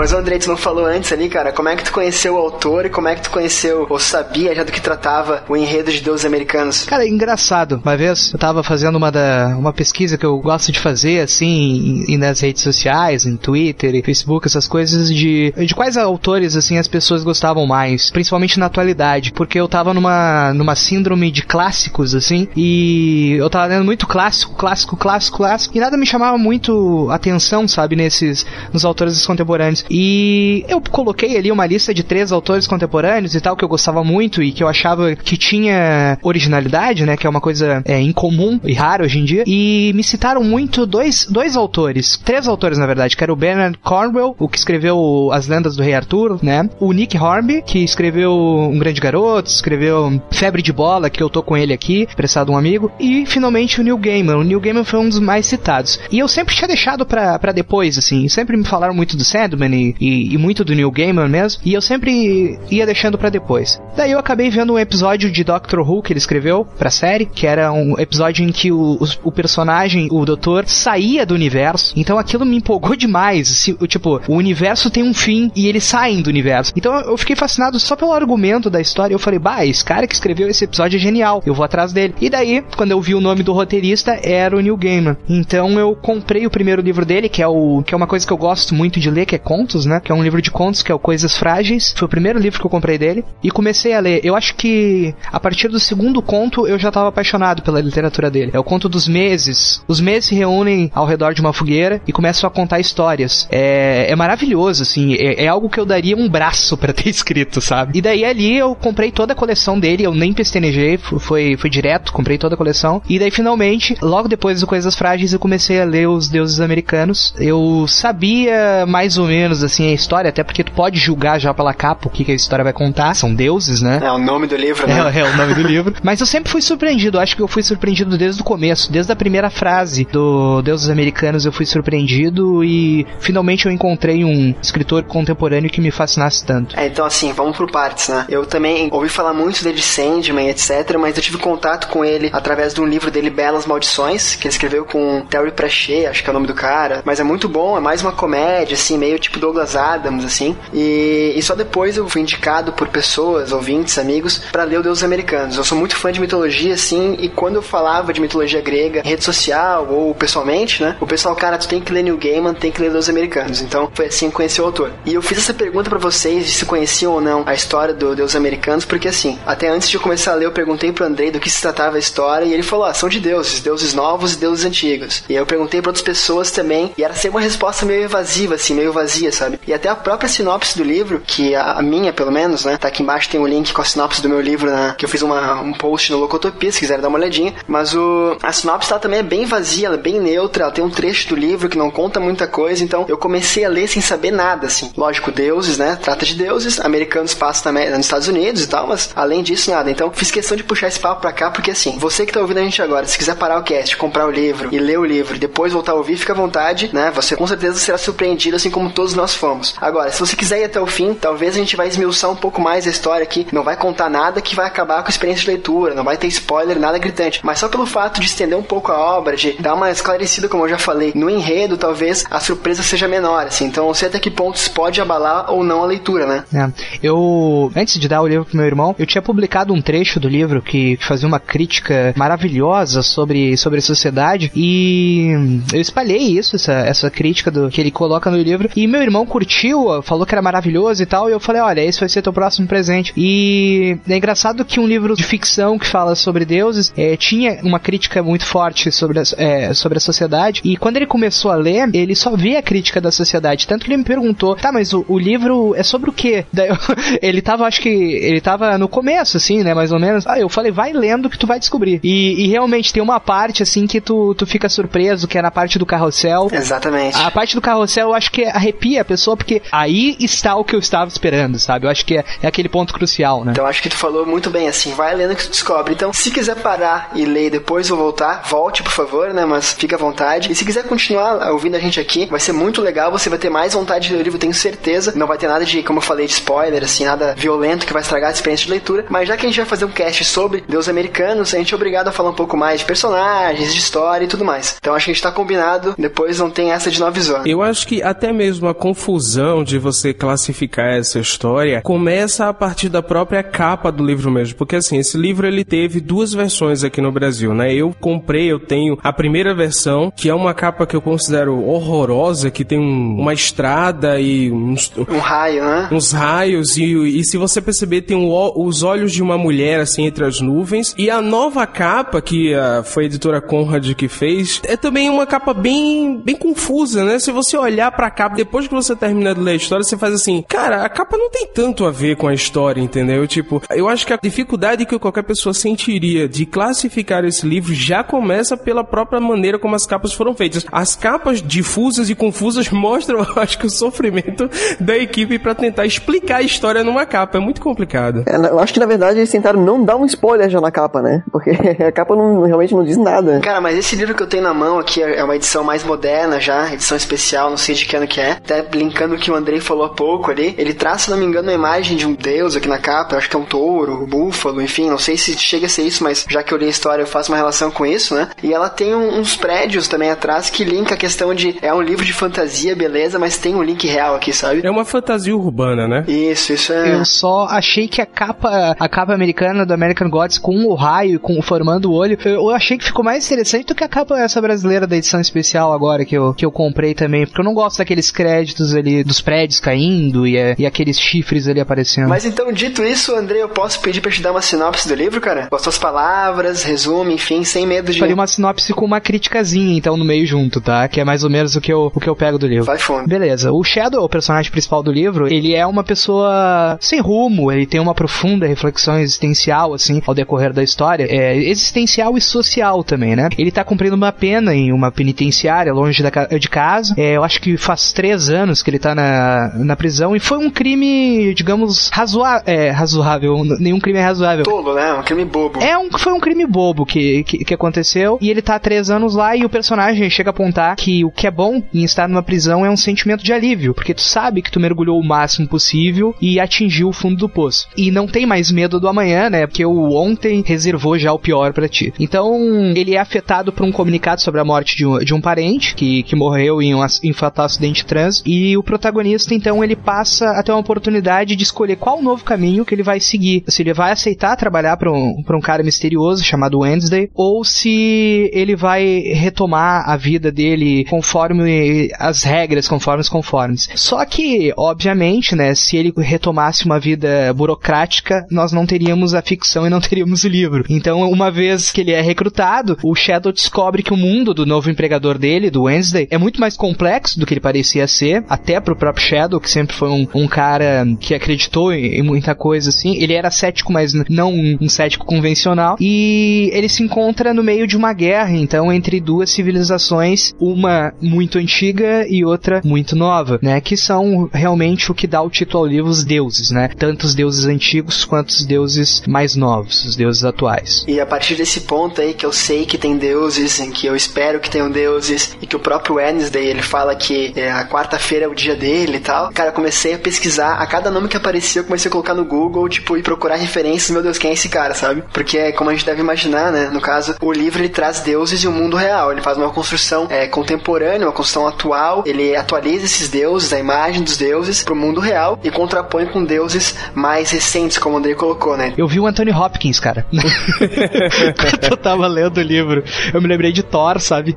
Speaker 1: Mas o André, tu não falou antes ali, cara, como é que tu conheceu o autor e como é que tu conheceu, ou sabia já do que tratava o enredo de deuses americanos?
Speaker 4: Cara, engraçado. Uma vez eu tava fazendo uma, da, uma pesquisa que eu gosto de fazer, assim, em, nas redes sociais, em Twitter e Facebook, essas coisas de, de quais autores, assim, as pessoas gostavam mais, principalmente na atualidade, porque eu tava numa, numa síndrome de clássicos, assim, e eu tava lendo muito clássico, clássico, clássico, clássico, e nada me chamava muito atenção, sabe, nesses, nos autores contemporâneos. E eu coloquei ali uma lista de três autores contemporâneos e tal que eu gostava muito e que eu achava que tinha originalidade, né? Que é uma coisa é, incomum e rara hoje em dia. E me citaram muito dois, dois autores, três autores na verdade, que era o Bernard Cornwell, o que escreveu As Lendas do Rei Arthur, né? O Nick Hornby, que escreveu Um Grande Garoto, escreveu Febre de Bola, que eu tô com ele aqui, prestado um amigo. E finalmente o Neil Gaiman. O Neil Gaiman foi um dos mais citados. E eu sempre tinha deixado para depois, assim. Sempre me falaram muito do Sandman e, e, muito do Neil Gaiman mesmo, e eu sempre ia deixando para depois. Daí eu acabei vendo um episódio de Doctor Who que ele escreveu pra série, que era um episódio em que o, o, o personagem, o doutor, saía do universo, então aquilo me empolgou demais. Se, tipo, o universo tem um fim e eles saem do universo. Então eu fiquei fascinado só pelo argumento da história. Eu falei, bah, esse cara que escreveu esse episódio é genial, eu vou atrás dele. E daí, quando eu vi o nome do roteirista, era o Neil Gaiman. Então eu comprei o primeiro livro dele, que é o que é uma coisa que eu gosto muito de ler, que é contos, né? Que é um livro de contos que é o Coisas Frágeis. Foi o primeiro livro que eu comprei dele. E comecei a ler. Eu acho que a partir do segundo conto eu já estava apaixonado pela literatura dele. É o conto dos meses. Os meses se reúnem ao redor de uma fogueira e começam a contar histórias. É, é maravilhoso, assim. É, é algo que eu daria um braço para ter escrito, sabe? E daí ali eu comprei toda a coleção dele. Eu nem pestenejei. Foi, foi direto. Comprei toda a coleção. E daí finalmente, logo depois do Coisas Frágeis, eu comecei a ler Os Deuses Americanos. Eu sabia mais ou menos, assim, a história. Até porque tu pode julgar já pela capa o que, que a história vai contar. São deuses, né?
Speaker 1: É o nome do livro, né?
Speaker 4: É, é o nome do livro. Mas eu sempre fui surpreendido. Acho que eu fui surpreendido desde o começo, desde a primeira frase do Deuses Americanos eu fui surpreendido e finalmente eu encontrei um escritor contemporâneo que me fascinasse tanto.
Speaker 1: É, então assim, vamos por partes, né? Eu também ouvi falar muito dele de Sandman, etc, mas eu tive contato com ele através de um livro dele, Belas Maldições, que ele escreveu com Terry Pratchett, acho que é o nome do cara, mas é muito bom, é mais uma comédia, assim, meio tipo Douglas Adams, assim, e, e só depois eu fui indicado por pessoas, ouvintes, amigos, para ler o Deuses Americanos. Eu sou muito fã de mitologia, assim, e quando eu falava de mitologia grega em rede social ou pessoalmente, né, o pessoal, cara, tu tem que ler New Gaiman, tem que ler Deuses Americanos. Então, foi assim que conheci o autor. E eu fiz essa pergunta para vocês de se conheciam ou não a história do Deuses Americanos, porque assim, até antes de eu começar a ler, eu perguntei pro Andrei do que se tratava a história e ele falou: ah, são de deuses, deuses novos e deuses antigos. E eu perguntei para outras pessoas também e era sempre uma resposta meio evasiva, assim, meio vazia, sabe? E até a própria sinopse do livro, que a, a minha, pelo menos, né, tá aqui embaixo tem um link com a sinopse do meu livro, né, que eu fiz uma, um post no Locotopia, se quiser dar uma olhadinha. Mas o, a sinopse ela também é bem vazia, ela é bem neutra, ela tem um trecho do livro que não conta muita coisa, então eu comecei a ler sem saber nada, assim. Lógico, deuses, né? Trata de deuses, americanos passam na, nos Estados Unidos e tal, mas além disso, nada. Então fiz questão de puxar esse papo pra cá, porque assim, você que tá ouvindo a gente agora, se quiser parar o cast, comprar o livro e ler o livro depois voltar a ouvir, fica à vontade, né? Você com certeza será surpreendido, assim como todos nós fomos. Agora, se você quiser ir até o fim, talvez a gente vai esmiuçar um pouco mais a história aqui. Não vai contar nada que vai acabar com a experiência de leitura, não vai ter spoiler, nada gritante. Mas só pelo fato de estender um pouco a obra, de dar uma esclarecida, como eu já falei, no enredo, talvez a surpresa seja menor, assim. Então, não sei até que ponto isso pode abalar ou não a leitura, né?
Speaker 4: É. Eu, antes de dar o livro pro meu irmão, eu tinha publicado um trecho do livro que, fazia uma crítica maravilhosa sobre, sobre a sociedade e eu espalhei isso, essa, essa crítica do, que ele coloca no livro e meu irmão curtiu, falou que era maravilhoso e tal, e eu falei, olha, esse vai ser teu próximo presente. E é engraçado que um livro de ficção que fala sobre deuses é, tinha uma crítica muito forte sobre a, é, sobre a sociedade, e quando ele começou a ler, ele só via a crítica da sociedade, tanto que ele me perguntou, tá, mas o, o livro é sobre o quê? Daí eu, ele tava, acho que, ele tava no começo, assim, né, mais ou menos. Ah, eu falei, vai lendo que tu vai descobrir. E, e realmente tem uma parte, assim, que tu, tu fica surpreso, que é na parte do carrossel.
Speaker 1: Exatamente.
Speaker 4: A parte do carrossel eu acho que arrepia a pessoa, porque aí está o que eu estava esperando, sabe? Eu acho que é, é aquele ponto crucial, né?
Speaker 1: Então acho que tu falou muito bem assim, vai lendo que tu descobre. Então, se quiser parar e ler depois ou voltar, volte, por favor, né? Mas fica à vontade. E se quiser continuar ouvindo a gente aqui, vai ser muito legal, você vai ter mais vontade de ler o livro, tenho certeza. Não vai ter nada de, como eu falei, de spoiler, assim, nada violento que vai estragar a experiência de leitura. Mas já que a gente vai fazer um cast sobre Deus Americanos, a gente é obrigado a falar um pouco mais de personagens, de história e tudo mais. Então acho que a gente tá combinado, depois não tem essa de nove zona.
Speaker 3: Eu acho que até mesmo a confusão de você classificar essa história começa a partir da própria capa do livro mesmo, porque assim, esse livro ele teve duas versões aqui no Brasil, né? Eu comprei, eu tenho a primeira versão, que é uma capa que eu considero horrorosa, que tem um, uma estrada e uns,
Speaker 1: Um raio, né?
Speaker 3: uns raios e, e se você perceber tem um os olhos de uma mulher assim entre as nuvens e a nova capa que foi a editora Conrad que fez é também uma capa bem bem confusa, né? Se você olhar pra capa depois que você termina de ler a história, você faz assim, cara, a capa não tem tanto a ver com a história, entendeu? Tipo, eu acho que a dificuldade que qualquer pessoa sentiria de classificar esse livro já começa pela própria maneira como as capas foram feitas. As capas difusas e confusas mostram, eu acho que o sofrimento da equipe pra tentar explicar a história numa capa é muito complicado.
Speaker 2: É, eu acho que na verdade eles tentaram não dar um spoiler já na capa, né? Porque a capa não, realmente não diz nada.
Speaker 1: Cara, mas esse livro que eu tenho na mão aqui é uma edição mais moderna já, edição especial, não sei de que ano que é. Até linkando o que o Andrei falou há pouco ali. Ele traz, se não me engano, uma imagem de um deus aqui na capa. Acho que é um touro, um búfalo, enfim, não sei se chega a ser isso, mas já que eu li a história, eu faço uma relação com isso, né? E ela tem um- uns prédios também atrás que linka a questão de. É um livro de fantasia, beleza, mas tem um link real aqui, sabe?
Speaker 3: É uma fantasia urbana, né?
Speaker 1: Isso, isso é.
Speaker 4: Eu só achei que a capa, a capa americana do American Gods com o raio, com formando o olho, eu achei que ficou mais interessante do que a capa essa brasileira da edição especial agora que eu, que eu comprei também, porque eu não gosto daqueles créditos créditos ali dos prédios caindo e, e aqueles chifres ali aparecendo.
Speaker 1: Mas então, dito isso, André, eu posso pedir pra te dar uma sinopse do livro, cara? Com as suas palavras, resumo, enfim, sem medo de.
Speaker 4: Faria uma sinopse com uma criticazinha, então, no meio junto, tá? Que é mais ou menos o que eu, o que eu pego do livro.
Speaker 1: Vai fundo.
Speaker 4: Beleza. O Shadow, o personagem principal do livro, ele é uma pessoa sem rumo, ele tem uma profunda reflexão existencial, assim, ao decorrer da história. É existencial e social também, né? Ele tá cumprindo uma pena em uma penitenciária, longe da, de casa. É, eu acho que faz três anos que ele tá na, na prisão e foi um crime, digamos, razoável. É, razoável. Nenhum crime é razoável.
Speaker 1: Tolo, né? Um crime bobo.
Speaker 4: É um, foi um crime bobo que, que, que aconteceu e ele tá há três anos lá e o personagem chega a apontar que o que é bom em estar numa prisão é um sentimento de alívio, porque tu sabe que tu mergulhou o máximo possível e atingiu o fundo do poço. E não tem mais medo do amanhã, né? Porque o ontem reservou já o pior para ti. Então, ele é afetado por um comunicado sobre a morte de um, de um parente que, que morreu em um, em fatal acidente trans e o protagonista, então, ele passa a ter uma oportunidade de escolher qual novo caminho que ele vai seguir. Se ele vai aceitar trabalhar para um, pra um cara misterioso chamado Wednesday ou se ele vai retomar a vida dele conforme as regras, conforme os conformes. Só que, obviamente, né, se ele retomasse uma vida burocrática, nós não teríamos a ficção e não teríamos o livro. Então, uma vez que ele é recrutado, o Shadow descobre que o mundo do novo empregador dele, do Wednesday, é muito mais complexo do que ele parecia ser, até pro próprio Shadow, que sempre foi um, um cara que acreditou em, em, muita coisa assim. Ele era cético, mas não um, um cético convencional. E ele se encontra no meio de uma guerra, então, entre duas civilizações, uma muito antiga e outra muito nova, né? Que são realmente o que dá o título ao livro os deuses, né? Tanto os deuses antigos quanto os deuses mais novos, os deuses atuais.
Speaker 1: E a partir desse ponto aí que eu sei que tem deuses, em que eu espero que tenham deuses, e que o próprio Wednesday ele fala que é, a quarta-feira é o dia dele e tal. Cara, eu comecei a pesquisar, a cada nome que aparecia, eu comecei a colocar no Google, tipo, e procurar referências, meu Deus, quem é esse cara, sabe? Porque, como a gente deve imaginar, né? No caso, o livro ele traz deuses e o mundo real. Ele faz uma construção é, contemporânea, uma construção atual. Ele atualiza esses deuses, a imagem dos deuses, pro mundo real e contrapõe com deuses mais recentes, como o André colocou, né?
Speaker 4: Eu vi o Anthony Hopkins, cara. eu tava lendo o livro. Eu me lembrei de Thor, sabe?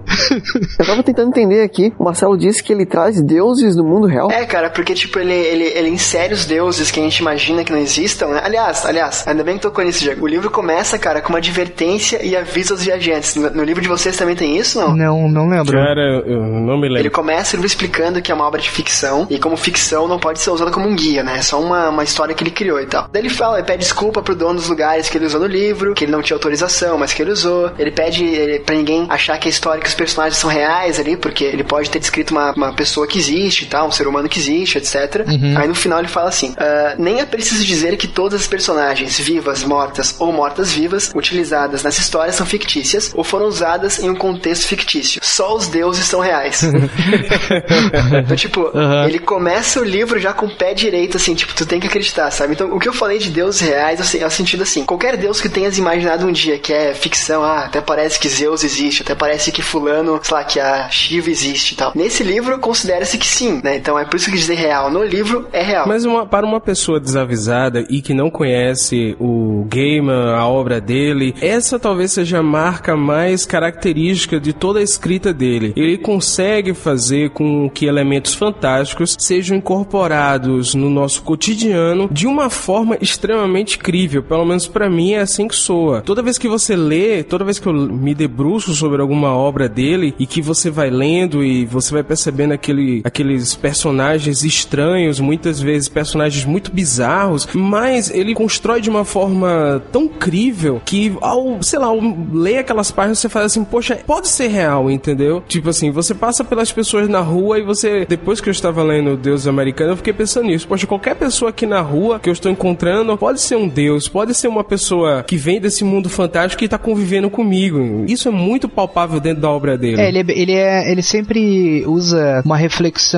Speaker 2: eu tava tentando entender aqui. O Marcelo disse que ele traz deuses no mundo real.
Speaker 1: É, cara, porque, tipo, ele, ele, ele insere os deuses que a gente imagina que não existam, né? Aliás, aliás, ainda bem que tocou nisso, Diego. O livro começa, cara, com uma advertência e avisa os viajantes. No, no livro de vocês também tem isso, não?
Speaker 4: Não, não lembro.
Speaker 3: Cara, eu não me lembro.
Speaker 1: Ele começa ele explicando que é uma obra de ficção e como ficção não pode ser usada como um guia, né? É só uma, uma história que ele criou e tal. Daí ele fala, ele pede desculpa pro dono dos lugares que ele usou no livro, que ele não tinha autorização, mas que ele usou. Ele pede ele, pra ninguém achar que a história que os personagens são reais ali, porque ele pode ter descrito uma, uma pessoa que existe e tal, um ser humano que existe, etc. Uhum. Aí no final ele fala assim: uh, nem é preciso dizer que todas as personagens, vivas, mortas ou mortas-vivas, utilizadas nessa história são fictícias ou foram usadas em um contexto fictício. Só os deuses são reais. então, tipo, uhum. ele começa o livro já com o pé direito, assim, tipo, tu tem que acreditar, sabe? Então, o que eu falei de deuses reais assim, é o sentido assim: qualquer deus que tenhas imaginado um dia que é ficção, ah, até parece que Zeus existe, até parece que Fulano, sei lá, que a Shiva existe e tal. Nesse livro, considera-se que sim, né? Então é por isso que dizer real. No livro, é real.
Speaker 3: Mas uma, para uma pessoa desavisada e que não conhece o Gaiman, a obra dele, essa talvez seja a marca mais característica de toda a escrita dele. Ele consegue fazer com que elementos fantásticos sejam incorporados no nosso cotidiano de uma forma extremamente crível. Pelo menos para mim é assim que soa. Toda vez que você lê, toda vez que eu me debruço sobre alguma obra dele e que você vai lendo e você vai percebendo aquele, aqueles personagens estranhos, muitas vezes personagens muito bizarros, mas ele constrói de uma forma tão crível que ao, sei lá, ao ler aquelas páginas você fala assim, poxa, pode ser real, entendeu? Tipo assim, você passa pelas pessoas na rua e você, depois que eu estava lendo Deus Americano, eu fiquei pensando nisso, poxa, qualquer pessoa aqui na rua que eu estou encontrando pode ser um deus, pode ser uma pessoa que vem desse mundo fantástico e está convivendo comigo. Isso é muito palpável dentro da obra dele.
Speaker 4: É, ele, é, ele, é, ele sempre usa uma reflexão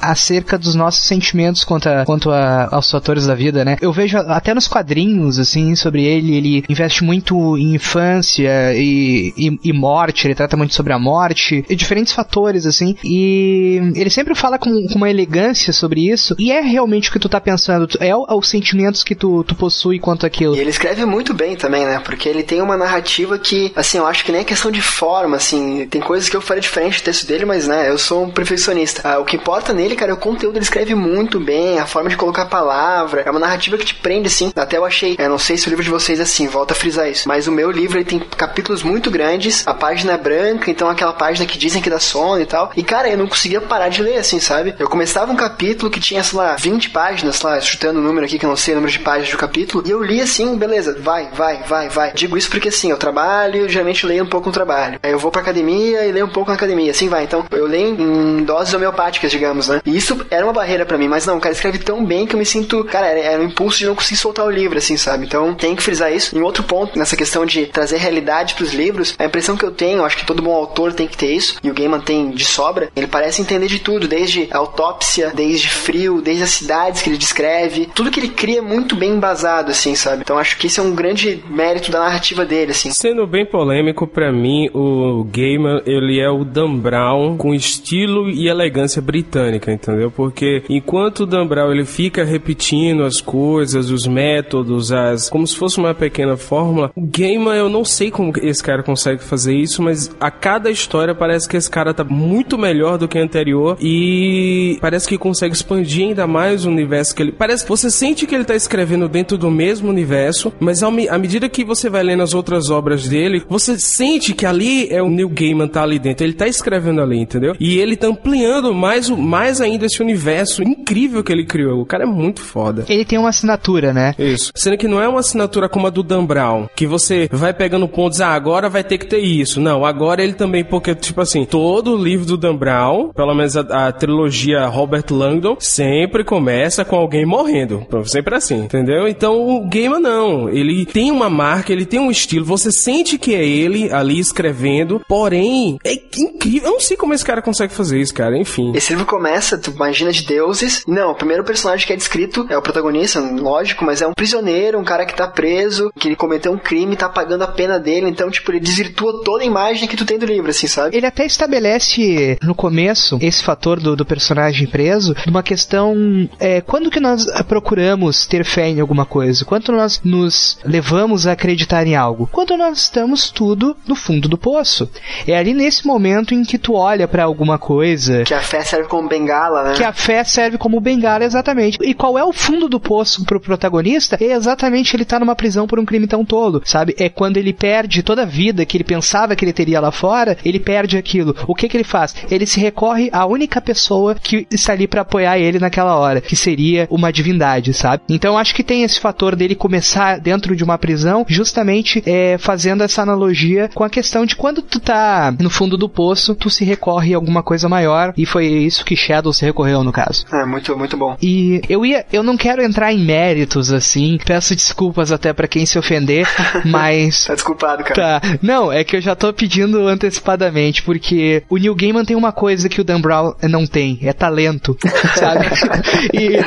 Speaker 4: acerca dos nossos sentimentos quanto, a, quanto a, aos fatores da vida, né? Eu vejo até nos quadrinhos, assim, sobre ele, ele investe muito em infância e, e, e morte, ele trata muito sobre a morte, e diferentes fatores, assim, e ele sempre fala com, com, uma elegância sobre isso, e é realmente o que tu tá pensando, é os sentimentos que tu, tu possui quanto aquilo.
Speaker 1: E ele escreve muito bem também, né? Porque ele tem uma narrativa que, assim, eu acho que nem é questão de forma, assim, tem coisas que eu faria diferente do texto dele, mas, né, eu sou um perfeccionista. Ah, o que importa nele, cara, é o conteúdo. Ele escreve muito bem, a forma de colocar a palavra. É uma narrativa que te prende, assim. Até eu achei, eu não sei se o livro de vocês é assim, volta a frisar isso. Mas o meu livro, ele tem capítulos muito grandes, a página é branca, então aquela página que dizem que dá sono e tal. E, cara, eu não conseguia parar de ler, assim, sabe? Eu começava um capítulo que tinha, sei lá, 20 páginas, sei lá, chutando o número aqui que eu não sei o número de páginas do capítulo. E eu li assim, beleza, vai, vai, vai, vai. Digo isso porque, assim, eu trabalho, geralmente leio um pouco no trabalho. Aí eu vou pra academia e leio um pouco na academia, assim vai. Então, eu leio em doses homeopáticas, digamos, né? E isso era uma barreira para mim, mas não, o cara escreve tão bem que eu me sinto, cara, era, era um impulso de não conseguir soltar o livro, assim, sabe? Então, tem que frisar isso. Em outro ponto, nessa questão de trazer realidade pros livros, a impressão que eu tenho, acho que todo bom autor tem que ter isso, e o Gaiman tem de sobra, ele parece entender de tudo, desde a autópsia, desde frio, desde as cidades que ele descreve, tudo que ele cria é muito bem embasado, assim, sabe? Então, acho que esse é um grande mérito da narrativa dele, assim.
Speaker 3: Sendo bem polêmico, para mim, o Gaiman, ele é o Dan Brown com estilo e elegância britânica, entendeu? Porque enquanto o Dan Brown ele fica repetindo as coisas, os métodos, as como se fosse uma pequena fórmula, o Gaiman eu não sei como esse cara consegue fazer isso, mas a cada história parece que esse cara tá muito melhor do que a anterior e parece que consegue expandir ainda mais o universo que ele parece você sente que ele tá escrevendo dentro do mesmo universo, mas ao, à medida que você vai lendo as outras obras dele, você sente que ali é o Neil Gaiman tá ali dentro, ele tá escrevendo ali, entendeu? E ele tá ampliando mais, mais ainda esse universo incrível que ele criou. O cara é muito foda.
Speaker 4: Ele tem uma assinatura, né?
Speaker 3: Isso. Sendo que não é uma assinatura como a do Dan Brown, que você vai pegando pontos, ah, agora vai ter que ter isso. Não, agora ele também, porque, tipo assim, todo o livro do Dan Brown, pelo menos a, a trilogia Robert Langdon, sempre começa com alguém morrendo. Sempre assim, entendeu? Então o Gaiman não. Ele tem uma marca, ele tem um estilo, você sente que é ele ali escrevendo, porém, é incrível. Eu não sei como esse cara consegue fazer isso, cara. Enfim.
Speaker 1: Esse livro começa, tu imagina de deuses. Não, o primeiro personagem que é descrito é o protagonista, lógico, mas é um prisioneiro, um cara que tá preso, que ele cometeu um crime, tá pagando a pena dele. Então, tipo, ele desvirtua toda a imagem que tu tem do livro, assim, sabe?
Speaker 4: Ele até estabelece no começo esse fator do, do personagem preso, uma questão. É, quando que nós procuramos ter fé em alguma coisa? Quando nós nos levamos a acreditar em algo? Quando nós estamos tudo no fundo do poço. É ali nesse momento em que tu olha para alguma coisa.
Speaker 1: Que a fé serve como bengala, né?
Speaker 4: Que a fé serve como bengala, exatamente. E qual é o fundo do poço pro protagonista? É exatamente ele tá numa prisão por um crime tão tolo, sabe? É quando ele perde toda a vida que ele pensava que ele teria lá fora, ele perde aquilo. O que que ele faz? Ele se recorre à única pessoa que está ali para apoiar ele naquela hora, que seria uma divindade, sabe? Então acho que tem esse fator dele começar dentro de uma prisão, justamente é, fazendo essa analogia com a questão de quando tu tá no fundo do poço, tu se recorre a alguma coisa maior, e foi isso que Shadow se recorreu no caso.
Speaker 1: É, muito, muito bom.
Speaker 4: E eu ia, eu não quero entrar em méritos assim, peço desculpas até para quem se ofender, mas
Speaker 1: Tá desculpado, cara.
Speaker 4: Tá. Não, é que eu já tô pedindo antecipadamente, porque o Neil Gaiman tem uma coisa que o Dan Brown não tem, é talento, sabe? e,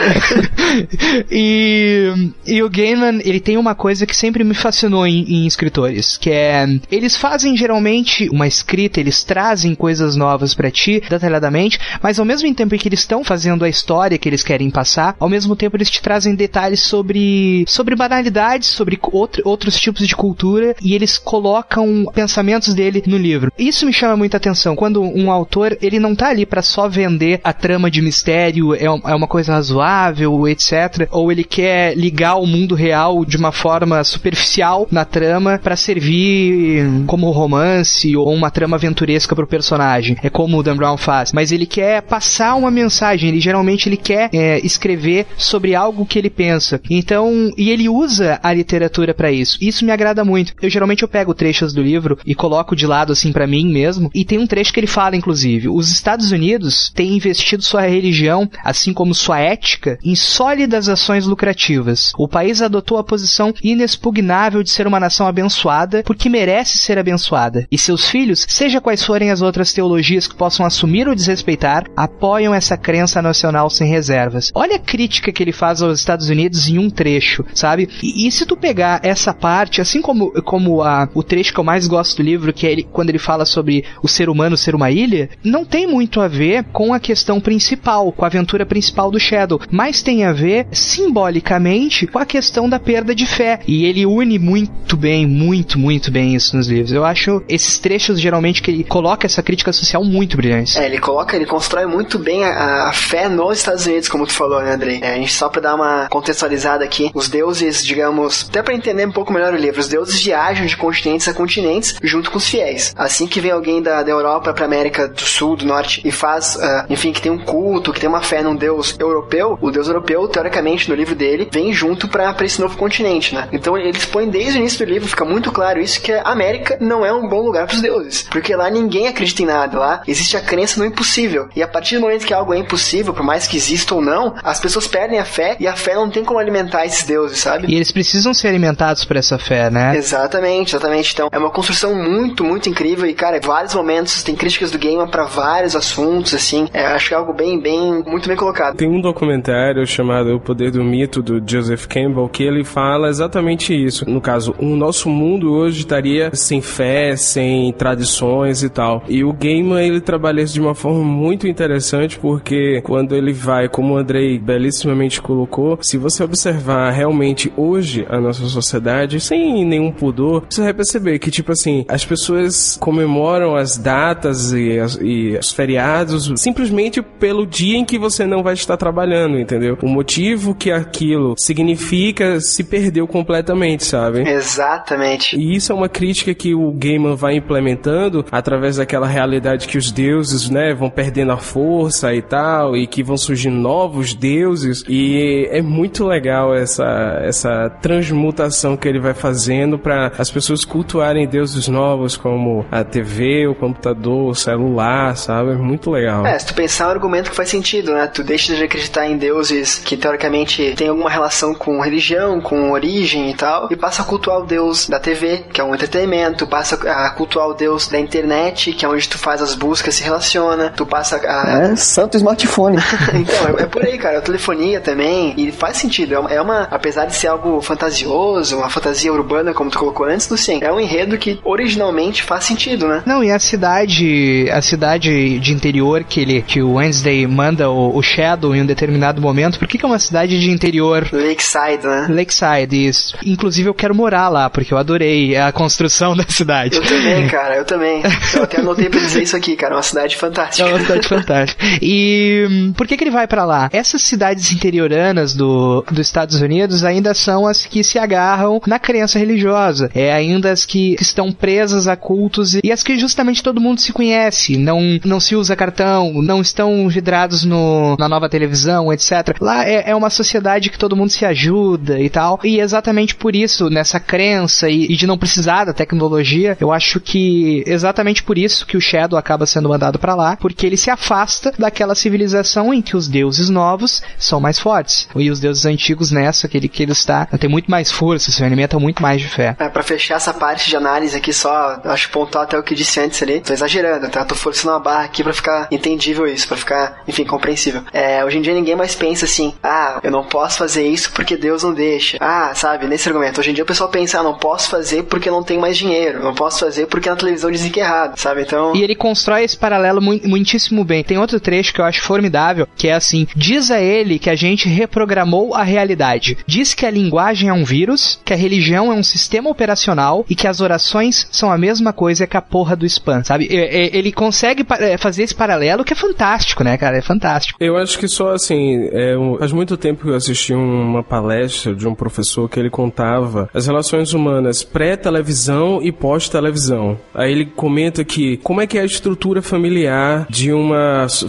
Speaker 4: e, e o Gaiman, ele tem uma coisa que sempre me fascinou em, em escritores, que é, eles fazem geralmente uma escrita, eles trazem coisas novas para ti, detalhadamente, mas ao mesmo tempo que eles estão fazendo a história que eles querem passar, ao mesmo tempo eles te trazem detalhes sobre, sobre banalidades, sobre outro, outros tipos de cultura, e eles colocam pensamentos dele no livro. Isso me chama muita atenção. Quando um autor, ele não tá ali para só vender a trama de mistério, é, é uma coisa razoável, etc. Ou ele quer ligar o mundo real de uma forma superficial na trama para servir como romance ou uma trama aventuresca pro personagem. É como o Dan Brown faz. Mas ele quer passar uma mensagem. Ele geralmente ele quer é, escrever sobre algo que ele pensa. Então, e ele usa a literatura para isso. Isso me agrada muito. Eu geralmente eu pego trechos do livro e coloco de lado assim para mim mesmo. E tem um trecho que ele fala, inclusive, os Estados Unidos têm investido sua religião, assim como sua ética, em sólidas ações lucrativas. O país adotou a posição inexpugnável de ser uma nação abençoada porque merece ser abençoada. E seus filhos, seja quais forem as outras teologias que possam assumir ou desrespeitar, apoiam essa crença nacional sem reservas. Olha a crítica que ele faz aos Estados Unidos em um trecho, sabe? E, e se tu pegar essa parte, assim como, como a, o trecho que eu mais gosto do livro, que é ele, quando ele fala sobre o ser humano ser uma ilha, não tem muito a ver com a questão principal, com a aventura principal do Shadow, mas tem a ver simbolicamente com a questão da perda de fé. E ele une muito bem, muito, muito bem isso nos livros. Eu acho esses trechos geralmente que ele coloca essa crítica social muito brilhantes.
Speaker 1: É, ele coloca, ele constrói muito bem a, a fé nos Estados Unidos, como tu falou, né, Andrei? É, a gente só pra dar uma contextualizada aqui, os deuses, digamos, até pra entender um pouco melhor o livro, os deuses viajam de continentes a continentes junto com os fiéis. Assim que vem alguém da, da Europa pra América do Sul, do Norte e faz, uh, enfim, que tem um culto, que tem uma fé num deus europeu, o deus europeu, teoricamente, no livro dele, vem junto pra, pra esse novo continente, né? Então eles põem desde o início do livro, fica muito claro isso, que a América não é um bom lugar pros deuses. Porque lá ninguém acredita em nada, lá existe a crença no impossível. E a partir do momento que algo é impossível, por mais que exista ou não, as pessoas perdem a fé e a fé não tem como alimentar esses deuses, sabe?
Speaker 4: E eles precisam ser alimentados por essa fé, né?
Speaker 1: Exatamente, exatamente. Então, é uma construção muito, muito incrível e, cara, vários momentos, tem críticas do game para vários assuntos, assim. É, acho que é algo bem, bem, muito bem colocado.
Speaker 3: Tem um documentário chamado O Poder do Mito, do Joseph Campbell, que ele fala exatamente isso. No caso, o nosso mundo hoje estaria sem fé, sem tradições e tal. E o Gaiman, ele trabalha isso de uma forma muito interessante, porque quando ele vai, como o Andrei belíssimamente colocou, se você observar realmente hoje a nossa sociedade, sem nenhum pudor, você vai perceber que, tipo assim, as pessoas comemoram as datas e, as, e os feriados simplesmente pelo dia em que você não vai estar trabalhando, entendeu? O motivo que aquilo significa se perdeu completamente, sabe?
Speaker 1: Exatamente.
Speaker 3: E isso é uma crítica que o Gaiman vai implementando através daquela realidade que os deuses, né, vão perdendo força e tal, e que vão surgindo novos deuses, e é muito legal essa, essa transmutação que ele vai fazendo para as pessoas cultuarem deuses novos como a TV, o computador, o celular, sabe? É muito legal.
Speaker 1: É, se tu pensar é um argumento que faz sentido, né? Tu deixa de acreditar em deuses que teoricamente tem alguma relação com religião, com origem e tal, e passa a cultuar o deus da TV, que é um entretenimento, passa a cultuar o deus da internet, que é onde tu faz as buscas, se relaciona, tu passa a...
Speaker 2: É, santo smartphone.
Speaker 1: então, é, é, por aí, cara. A telefonia também, e faz sentido. É uma, é uma, apesar de ser algo fantasioso, uma fantasia urbana, como tu colocou antes, do sim, é um enredo que originalmente faz sentido, né?
Speaker 4: Não, e a cidade, a cidade de interior que ele, que o Wednesday manda o, o Shadow em um determinado momento, por que, que é uma cidade de interior?
Speaker 1: Lakeside, né?
Speaker 4: Lakeside, isso. Inclusive eu quero morar lá, porque eu adorei a construção da cidade.
Speaker 1: Eu também, cara, eu também. Eu até anotei pra dizer isso aqui, cara, é uma cidade fantástica.
Speaker 4: É uma cidade fantástica. E hum, por que, que ele vai para lá? Essas cidades interioranas do, dos Estados Unidos ainda são as que se agarram na crença religiosa. É ainda as que estão presas a cultos e as que justamente todo mundo se conhece. Não, não se usa cartão, não estão vidrados no, na nova televisão, etc. Lá é, é uma sociedade que todo mundo se ajuda e tal. E exatamente por isso, nessa crença e, e de não precisar da tecnologia, eu acho que exatamente por isso que o Shadow acaba sendo mandado para lá, porque ele se afasta daquela civilização em que os deuses novos são mais fortes. E os deuses antigos nessa, que ele, que ele está, tem muito mais força, se alimentam muito mais de fé.
Speaker 1: É, pra fechar essa parte de análise aqui só, acho pontuar até o que disse antes ali. Tô exagerando, tá? Tô forçando uma barra aqui pra ficar entendível isso, pra ficar, enfim, compreensível. É, hoje em dia ninguém mais pensa assim, ah, eu não posso fazer isso porque Deus não deixa. Ah, sabe, nesse argumento. Hoje em dia o pessoal pensa, ah, não posso fazer porque não tenho mais dinheiro. Não posso fazer porque na televisão dizem que é errado, sabe? Então.
Speaker 4: E ele constrói esse paralelo muitíssimo bem. Tem outro trecho que eu acho formidável, que é assim: diz a ele que a gente reprogramou a realidade. Diz que a linguagem é um vírus, que a religião é um sistema operacional e que as orações são a mesma coisa que a porra do spam, sabe? Ele consegue é, fazer esse paralelo que é fantástico, né, cara? É fantástico.
Speaker 3: Eu acho que só assim, é, faz muito tempo que eu assisti uma palestra de um professor que ele contava as relações humanas pré-televisão e pós-televisão. Aí ele comenta que como é que é a estrutura familiar de uma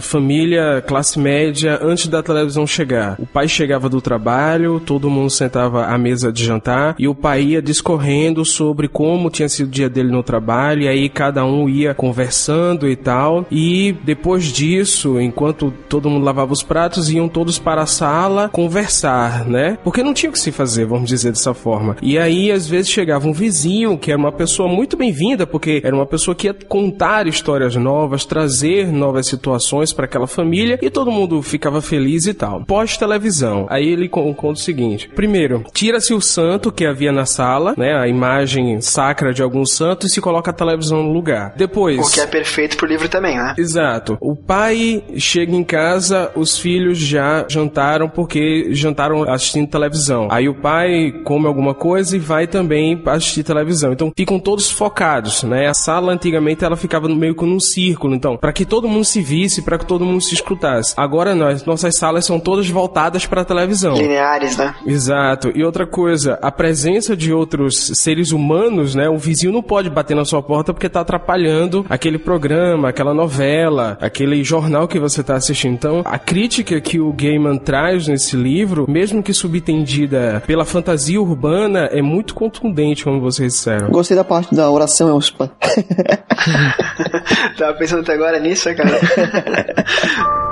Speaker 3: família classe média antes da televisão chegar. O pai chegava do trabalho, todo mundo sentava à mesa de jantar e o pai ia discorrendo sobre como tinha sido o dia dele no trabalho, e aí cada um ia conversando e tal. E depois disso, enquanto todo mundo lavava os pratos, iam todos para a sala conversar, né? Porque não tinha o que se fazer, vamos dizer dessa forma. E aí, às vezes, chegava um vizinho, que era uma pessoa muito bem-vinda, porque era uma pessoa que ia contar histórias novas, trazer novas situações para aquela família, e todo mundo ficava feliz e tal. Pós-televisão, aí ele conta o seguinte: primeiro, tira-se o santo que havia na sala, né? A imagem sacra de algum santo, e se coloca a televisão no lugar. Depois.
Speaker 1: O que é perfeito pro livro também, né?
Speaker 3: Exato. O pai chega em casa, os filhos já jantaram porque jantaram assistindo televisão. Aí o pai come alguma coisa e vai também assistir televisão. Então ficam todos focados, né? A sala antigamente ela ficava meio que num círculo. Então, para que todo mundo se visse, para que todo mundo se escutasse. Agora nós, nossas salas são todas voltadas para a televisão.
Speaker 1: Lineares, né?
Speaker 3: Exato. E outra coisa, a presença de outros seres humanos, né? O vizinho não pode bater na sua porta porque tá atrapalhando aquele programa, aquela novela, aquele jornal que você tá assistindo. Então, a crítica que o Gaiman traz nesse livro, mesmo que subtendida pela fantasia urbana, é muito contundente, como vocês disseram.
Speaker 2: Gostei da parte da oração, é um spam.
Speaker 1: Tava pensando até agora nisso, né, cara. Yeah.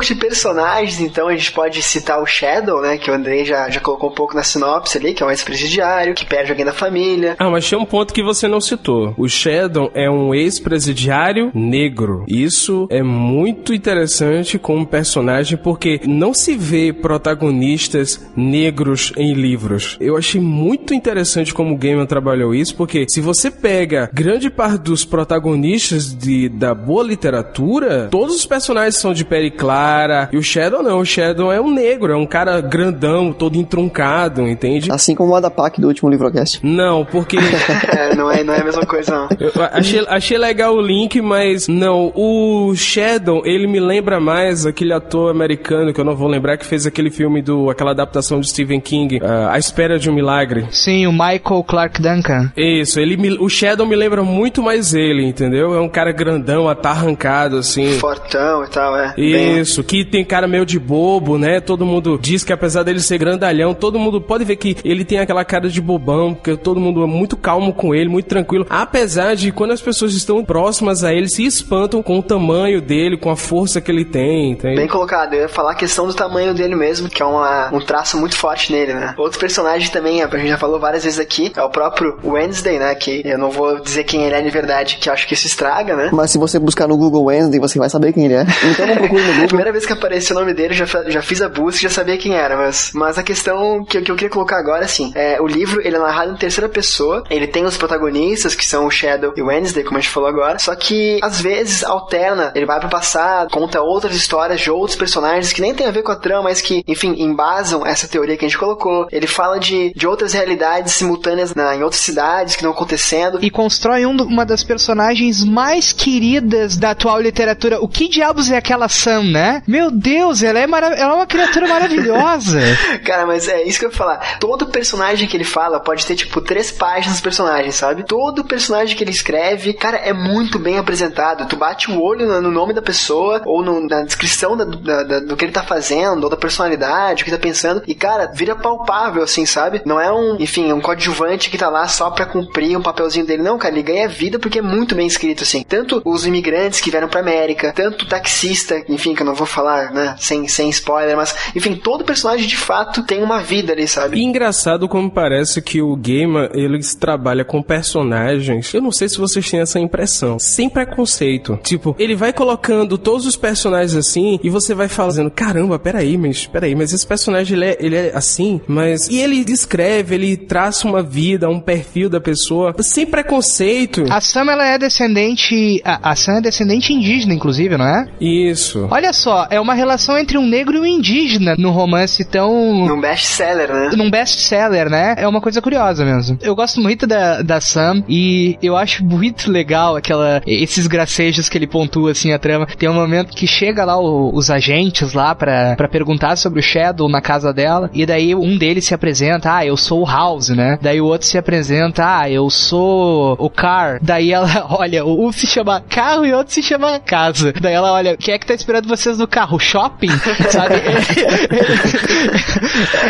Speaker 1: pouco de personagens, então a gente pode citar o Shadow, né? Que o Andrei já, já colocou um pouco na sinopse ali, que é um ex-presidiário, que perde alguém da família.
Speaker 3: Ah, mas tinha um ponto que você não citou. O Shadow é um ex-presidiário negro. Isso é muito interessante como personagem, porque não se vê protagonistas negros em livros. Eu achei muito interessante como o Gaiman trabalhou isso, porque se você pega grande parte dos protagonistas de, da boa literatura, todos os personagens são de pele clara. E o Shadow não, o Shadow é um negro, é um cara grandão, todo entruncado, entende?
Speaker 2: Assim como o Adapak do último livrocast.
Speaker 3: Não, porque.
Speaker 1: É, não, é, não é a mesma coisa, não.
Speaker 3: Eu achei, achei legal o link, mas não. O Shadow, ele me lembra mais aquele ator americano que eu não vou lembrar que fez aquele filme do. aquela adaptação de Stephen King, uh, A Espera de um Milagre.
Speaker 4: Sim, o Michael Clark Duncan.
Speaker 3: Isso, ele me, o Shadow me lembra muito mais ele, entendeu? É um cara grandão, atarrancado, assim.
Speaker 1: Fortão e tal, é.
Speaker 3: Isso, que tem cara meio de bobo, né? Todo mundo diz que apesar dele ser grandalhão, todo mundo pode ver que ele tem aquela cara de bobão, porque todo mundo é muito calmo com ele, muito tranquilo. Apesar de quando as pessoas estão próximas a ele, se espantam com o tamanho dele, com a força que ele tem, entende?
Speaker 1: Bem colocado, eu ia falar a questão do tamanho dele mesmo, que é uma, um traço muito forte nele, né? Outro personagem também, a gente já falou várias vezes aqui, é o próprio Wednesday, né? Que eu não vou dizer quem ele é de verdade, que eu acho que isso estraga, né?
Speaker 2: Mas se você buscar no Google Wednesday, você vai saber quem ele é. Então não procure no Google.
Speaker 1: Primeira vez que apareceu o nome dele, já, já fiz a busca, já sabia quem era, mas, mas a questão que, que eu queria colocar agora, assim, é, o livro, ele é narrado em terceira pessoa, ele tem os protagonistas, que são o Shadow e o Wednesday, como a gente falou agora, só que, às vezes, alterna, ele vai pro passado, conta outras histórias de outros personagens que nem tem a ver com a trama, mas que, enfim, embasam essa teoria que a gente colocou. Ele fala de, de outras realidades simultâneas na, em outras cidades que estão acontecendo.
Speaker 4: E constrói um, uma das personagens mais queridas da atual literatura. O que diabos é aquela Sam, né? Meu Deus, ela é, ela é uma criatura maravilhosa.
Speaker 1: Cara, mas é isso que eu ia falar. Todo personagem que ele fala pode ter, tipo, três páginas dos personagens, sabe? Todo personagem que ele escreve, cara, é muito bem apresentado. Tu bate o olho no, no nome da pessoa, ou no, na descrição da, da, da, do que ele tá fazendo, ou da personalidade, o que tá pensando, e, cara, vira palpável, assim, sabe? Não é um, enfim, um coadjuvante que tá lá só pra cumprir um papelzinho dele. Não, cara, ele ganha vida porque é muito bem escrito, assim. Tanto os imigrantes que vieram pra América, tanto o taxista, enfim, que eu não vou falar, né, sem, sem spoiler, mas, enfim, todo personagem de fato tem uma vida ali, sabe?
Speaker 3: E engraçado como parece que o Gamer, ele trabalha com personagens, eu não sei se vocês têm essa impressão, sem preconceito. Tipo, ele vai colocando todos os personagens assim, e você vai fazendo, caramba, peraí, mas, peraí, mas esse personagem, ele é, ele é assim, mas... E ele descreve, ele traça uma vida, um perfil da pessoa, sem preconceito.
Speaker 4: A Sam, ela é descendente... A, a Sam é descendente indígena, inclusive, não é?
Speaker 3: Isso.
Speaker 4: Olha só, é uma relação entre um negro e um indígena no romance tão...
Speaker 1: Num best-seller, né?
Speaker 4: Num best-seller, né? É uma coisa curiosa mesmo. Eu gosto muito da, da Sam e eu acho muito legal aquela... Esses gracejos que ele pontua, assim, a trama. Tem um momento que chega lá o, os agentes lá pra, pra perguntar sobre o Shadow na casa dela e daí um deles se apresenta, ah, eu sou o House, né? Daí o outro se apresenta, ah, eu sou o Car. Daí ela, olha, um se chama carro e o outro se chama casa. Daí ela olha, quem é que tá esperando vocês no carro? Shopping? Sabe?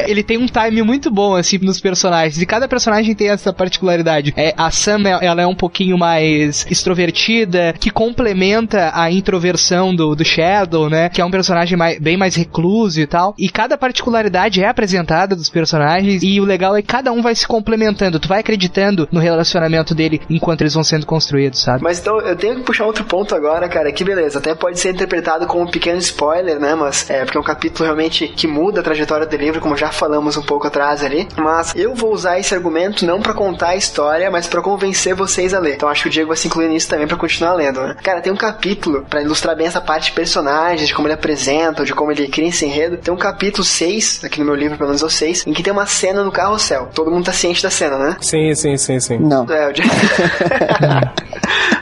Speaker 4: ele tem um time muito bom, assim, nos personagens. E cada personagem tem essa particularidade. É, a Sam, ela é um pouquinho mais extrovertida, que complementa a introversão do, do Shadow, né? Que é um personagem mais, bem mais recluso e tal. E cada particularidade é apresentada dos personagens. E o legal é que cada um vai se complementando. Tu vai acreditando no relacionamento dele enquanto eles vão sendo construídos, sabe?
Speaker 1: Mas então, eu tenho que puxar outro ponto agora, cara, que beleza, até pode ser interpretado como um pequeno spoiler, né, mas é porque é um capítulo realmente que muda a trajetória do livro, como já falamos um pouco atrás ali, mas eu vou usar esse argumento não para contar a história, mas para convencer vocês a ler. Então acho que o Diego vai se incluir nisso também para continuar lendo, né? Cara, tem um capítulo para ilustrar bem essa parte de personagens, de como ele apresenta, de como ele cria esse enredo. Tem um capítulo 6, aqui no meu livro, pelo menos é o 6, em que tem uma cena no carrossel. Todo mundo tá ciente da cena, né?
Speaker 3: Sim, sim, sim, sim.
Speaker 2: Não.
Speaker 1: É, o Diego...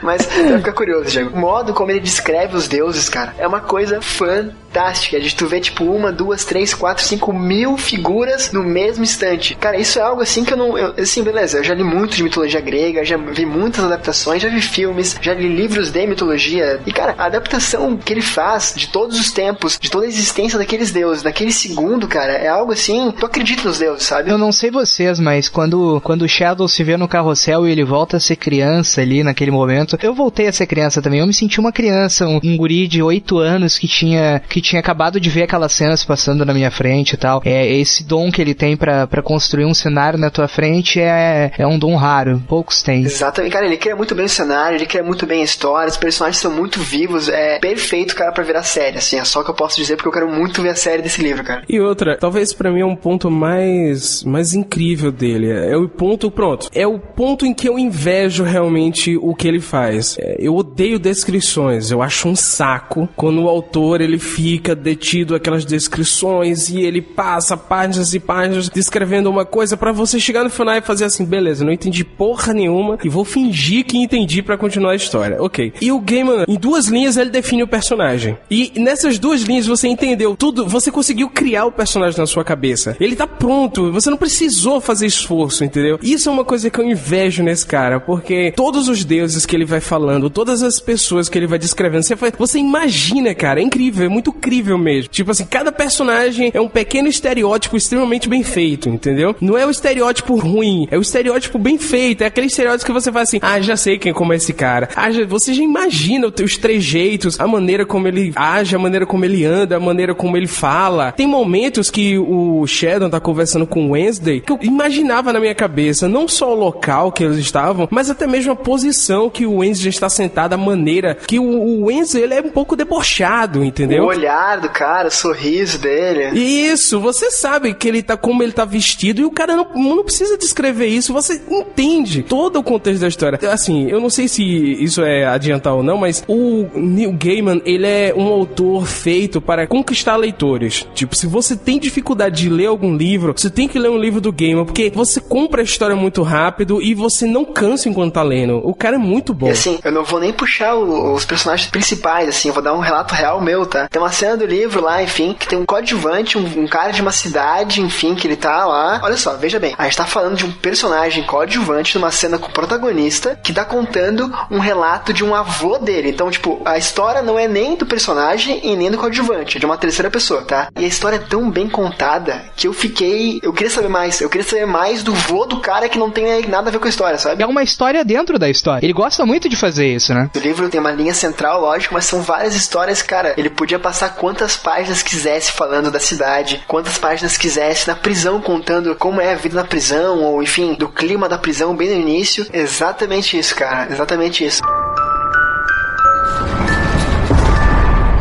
Speaker 1: Mas vai ficar curioso, Diego. O modo como ele descreve os deuses, cara, é uma coisa fantástica. De tu ver, tipo, uma, duas, três, quatro, cinco mil figuras no mesmo instante. Cara, isso é algo assim que eu não. Eu, assim, beleza, eu já li muito de mitologia grega, já vi muitas adaptações, já vi filmes, já li livros de mitologia. E, cara, a adaptação que ele faz de todos os tempos, de toda a existência daqueles deuses, naquele segundo, cara, é algo assim. Tu acredita nos deuses, sabe?
Speaker 4: Eu não sei vocês, mas quando, quando o Shadow se vê no carrossel e ele volta a ser criança ali naquele momento, eu voltei a ser criança também. Eu me senti uma criança, um, um guri de 8 anos que tinha, que tinha acabado de ver aquelas cenas passando na minha frente e tal. É, esse dom que ele tem para construir um cenário na tua frente é, é um dom raro. Poucos têm.
Speaker 1: Exatamente, cara, ele cria muito bem o cenário, ele cria muito bem a história, os personagens são muito vivos, é perfeito, cara, para virar série, assim, é só que eu posso dizer porque eu quero muito ver a série desse livro, cara.
Speaker 3: E outra, talvez para mim é um ponto mais mais incrível dele, é o ponto, pronto, é o ponto em que eu invejo realmente o que ele faz. É, eu odeio descrições, eu acho um saco quando o autor ele fica detido aquelas descrições e ele passa páginas e páginas descrevendo uma coisa para você chegar no final e fazer assim, beleza, não entendi porra nenhuma e vou fingir que entendi para continuar a história. Ok. E o Gaiman, em duas linhas, ele define o personagem. E nessas duas linhas você entendeu tudo, você conseguiu criar o personagem na sua cabeça. Ele tá pronto, você não precisou fazer esforço, entendeu? Isso é uma coisa que eu invejo nesse cara, porque todos os deuses que ele vai falando, todas as pessoas que ele vai descrevendo, você, vai, você imagina, cara, é incrível, é muito incrível mesmo. Tipo assim, cada personagem é um pequeno estereótipo extremamente bem feito, entendeu? Não é o estereótipo ruim, é o estereótipo bem feito, é aquele estereótipo que você fala assim, ah, já sei quem como é esse cara. Ah, já, você já imagina os trejeitos, a maneira como ele age, a maneira como ele anda, a maneira como ele fala. Tem momentos que o Sheldon tá conversando com o Wednesday que eu imaginava na minha cabeça, não só o local que eles estavam, mas até mesmo a posição que o Wednesday está sentado, a maneira que o, o Wednesday ele é um pouco debochado, entendeu?
Speaker 1: O olhar do cara, o sorriso dele.
Speaker 3: Isso, você sabe que ele tá como ele tá vestido e o cara não, não precisa descrever isso, você entende todo o contexto da história. Assim, eu não sei se isso é adiantar ou não, mas o Neil Gaiman, ele é um autor feito para conquistar leitores. Tipo, se você tem dificuldade de ler algum livro, você tem que ler um livro do Gaiman, porque você compra a história muito rápido e você não cansa enquanto tá lendo. O cara é muito bom.
Speaker 1: E assim, eu não vou nem puxar o, os personagens principais, assim, eu vou dar um relato real meu, tá? Tem uma cena do livro lá, enfim, que tem um coadjuvante, um, um cara de uma cidade, enfim, que ele tá lá. Olha só, veja bem, a gente tá falando de um personagem coadjuvante numa cena com o protagonista que tá contando um relato de um avô dele. Então, tipo, a história não é nem do personagem e nem do coadjuvante, é de uma terceira pessoa, tá? E a história é tão bem contada que eu fiquei. Eu queria saber mais. Eu queria saber mais do vô do cara que não tem nada a ver com a história, sabe?
Speaker 4: É uma história dentro da história. Ele gosta muito de fazer isso, né?
Speaker 1: O livro tem uma linha central, lógico, mas são várias histórias, cara. Ele podia passar quantas páginas quisesse falando da cidade, quantas páginas quisesse na prisão contando como é a vida na prisão, ou enfim, do clima da prisão bem no início. Exatamente isso, cara. Exatamente isso.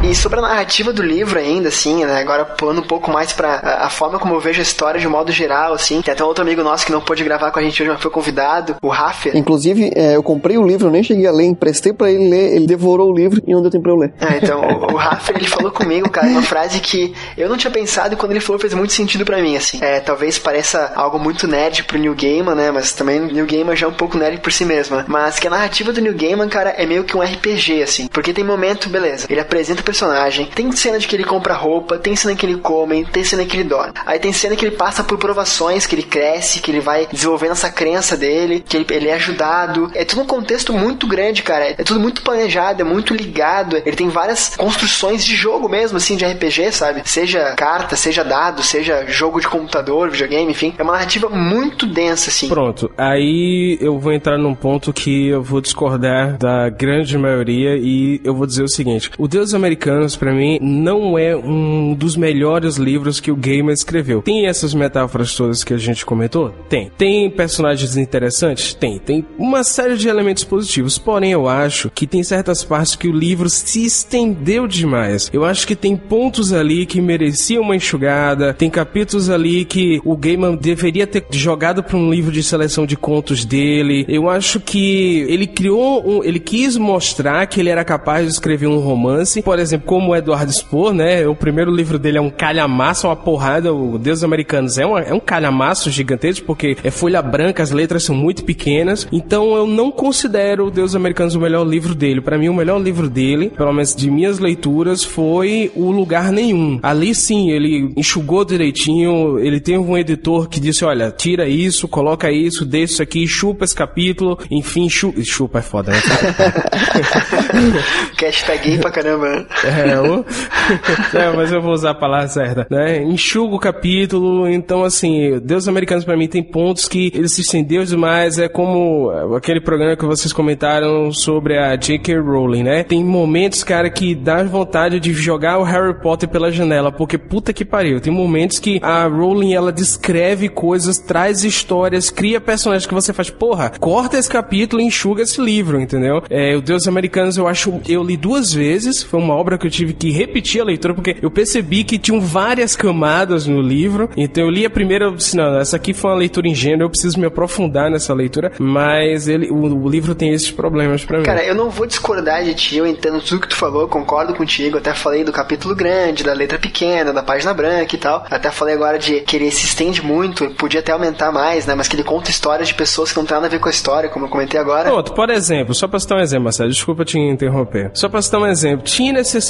Speaker 1: E sobre a narrativa do livro ainda, assim, né? Agora pulando um pouco mais pra a, a, forma como eu vejo a história de modo geral, assim. Tem até um outro amigo nosso que não pôde gravar com a gente hoje, mas foi convidado, o Raffer.
Speaker 2: Inclusive, é, eu comprei o livro, eu nem cheguei a ler, emprestei pra ele ler, ele devorou o livro e não deu tempo pra eu ler.
Speaker 1: Ah, então, o, o Raffer, ele falou comigo, cara, uma frase que eu não tinha pensado e quando ele falou fez muito sentido pra mim, assim. É, talvez pareça algo muito nerd pro New Gaiman, né? Mas também o New Gaiman já é um pouco nerd por si mesmo, né? Mas que a narrativa do New Gaiman, cara, é meio que um RPG, assim. Porque tem momento, beleza, ele apresenta o personagem, tem cena de que ele compra roupa, tem cena que ele come, tem cena que ele dorme. Aí tem cena que ele passa por provações, que ele cresce, que ele vai desenvolvendo essa crença dele, que ele, ele é ajudado. É tudo um contexto muito grande, cara. É tudo muito planejado, é muito ligado. Ele tem várias construções de jogo mesmo, assim, de RPG, sabe? Seja carta, seja dado, seja jogo de computador, videogame, enfim. É uma narrativa muito densa, assim.
Speaker 3: Pronto. Aí eu vou entrar num ponto que eu vou discordar da grande maioria e eu vou dizer o seguinte: o Deus Americanos, para mim, não é um dos melhores livros que o Gamer escreveu. Tem essas metáforas todas que a gente comentou? Tem. Tem personagens interessantes? Tem. Tem uma série de elementos positivos. Porém, eu acho que tem certas partes que o livro se estendeu demais. Eu acho que tem pontos ali que mereciam uma enxugada. Tem capítulos ali que o Gaiman deveria ter jogado para um livro de seleção de contos dele. Eu acho que ele criou um, ele quis mostrar que ele era capaz de escrever um romance. Por exemplo, exemplo, como o Eduardo Spohr, né? O primeiro livro dele é um calhamaço, uma porrada. O Deus Americanos é, uma, é um calhamaço gigantesco, porque é folha branca, as letras são muito pequenas. Então eu não considero o Deus Americanos o melhor livro dele. Para mim, o melhor livro dele, pelo menos de minhas leituras, foi O Lugar Nenhum. Ali sim, ele enxugou direitinho, ele tem um editor que disse: olha, tira isso, coloca isso, deixa isso aqui, chupa esse capítulo, enfim, chupa. Chupa é foda, né?
Speaker 1: Gay pra caramba.
Speaker 3: É, o... é, mas eu vou usar a palavra certa, né? Enxuga o capítulo, então assim, Deus Americanos para mim tem pontos que eles se estendeu demais, é como aquele programa que vocês comentaram sobre a J.K. Rowling, né? Tem momentos, cara, que dá vontade de jogar o Harry Potter pela janela, porque puta que pariu, tem momentos que a Rowling, ela descreve coisas, traz histórias, cria personagens que você faz, porra, corta esse capítulo e enxuga esse livro, entendeu? É, o Deus Americanos eu acho, eu li duas vezes, foi uma obra que eu tive que repetir a leitura, porque eu percebi que tinham várias camadas no livro, então eu li a primeira, eu disse, não, essa aqui foi uma leitura ingênua, eu preciso me aprofundar nessa leitura, mas ele, o, o livro tem esses problemas para mim.
Speaker 1: Cara, eu não vou discordar de ti, eu entendo tudo que tu falou, eu concordo contigo, até falei do capítulo grande, da letra pequena, da página branca e tal, até falei agora de que ele se estende muito, podia até aumentar mais, né, mas que ele conta histórias de pessoas que não tem nada a ver com a história, como eu comentei agora.
Speaker 3: Pronto, por exemplo, só pra citar um exemplo, Marcelo, desculpa te interromper. Só pra citar um exemplo, tinha necessidade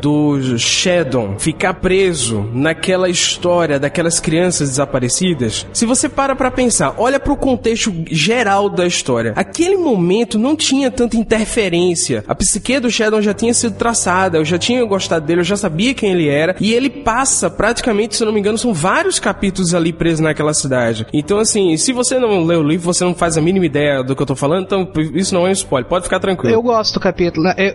Speaker 3: do Shadow ficar preso naquela história daquelas crianças desaparecidas? Se você para pra pensar, olha pro contexto geral da história. Aquele momento não tinha tanta interferência. A psique do Shadow já tinha sido traçada, eu já tinha gostado dele, eu já sabia quem ele era, e ele passa praticamente, se não me engano, são vários capítulos ali presos naquela cidade. Então, assim, se você não lê o livro, você não faz a mínima ideia do que eu tô falando, então isso não é um spoiler, pode ficar tranquilo.
Speaker 4: Eu gosto do capítulo, né? eu,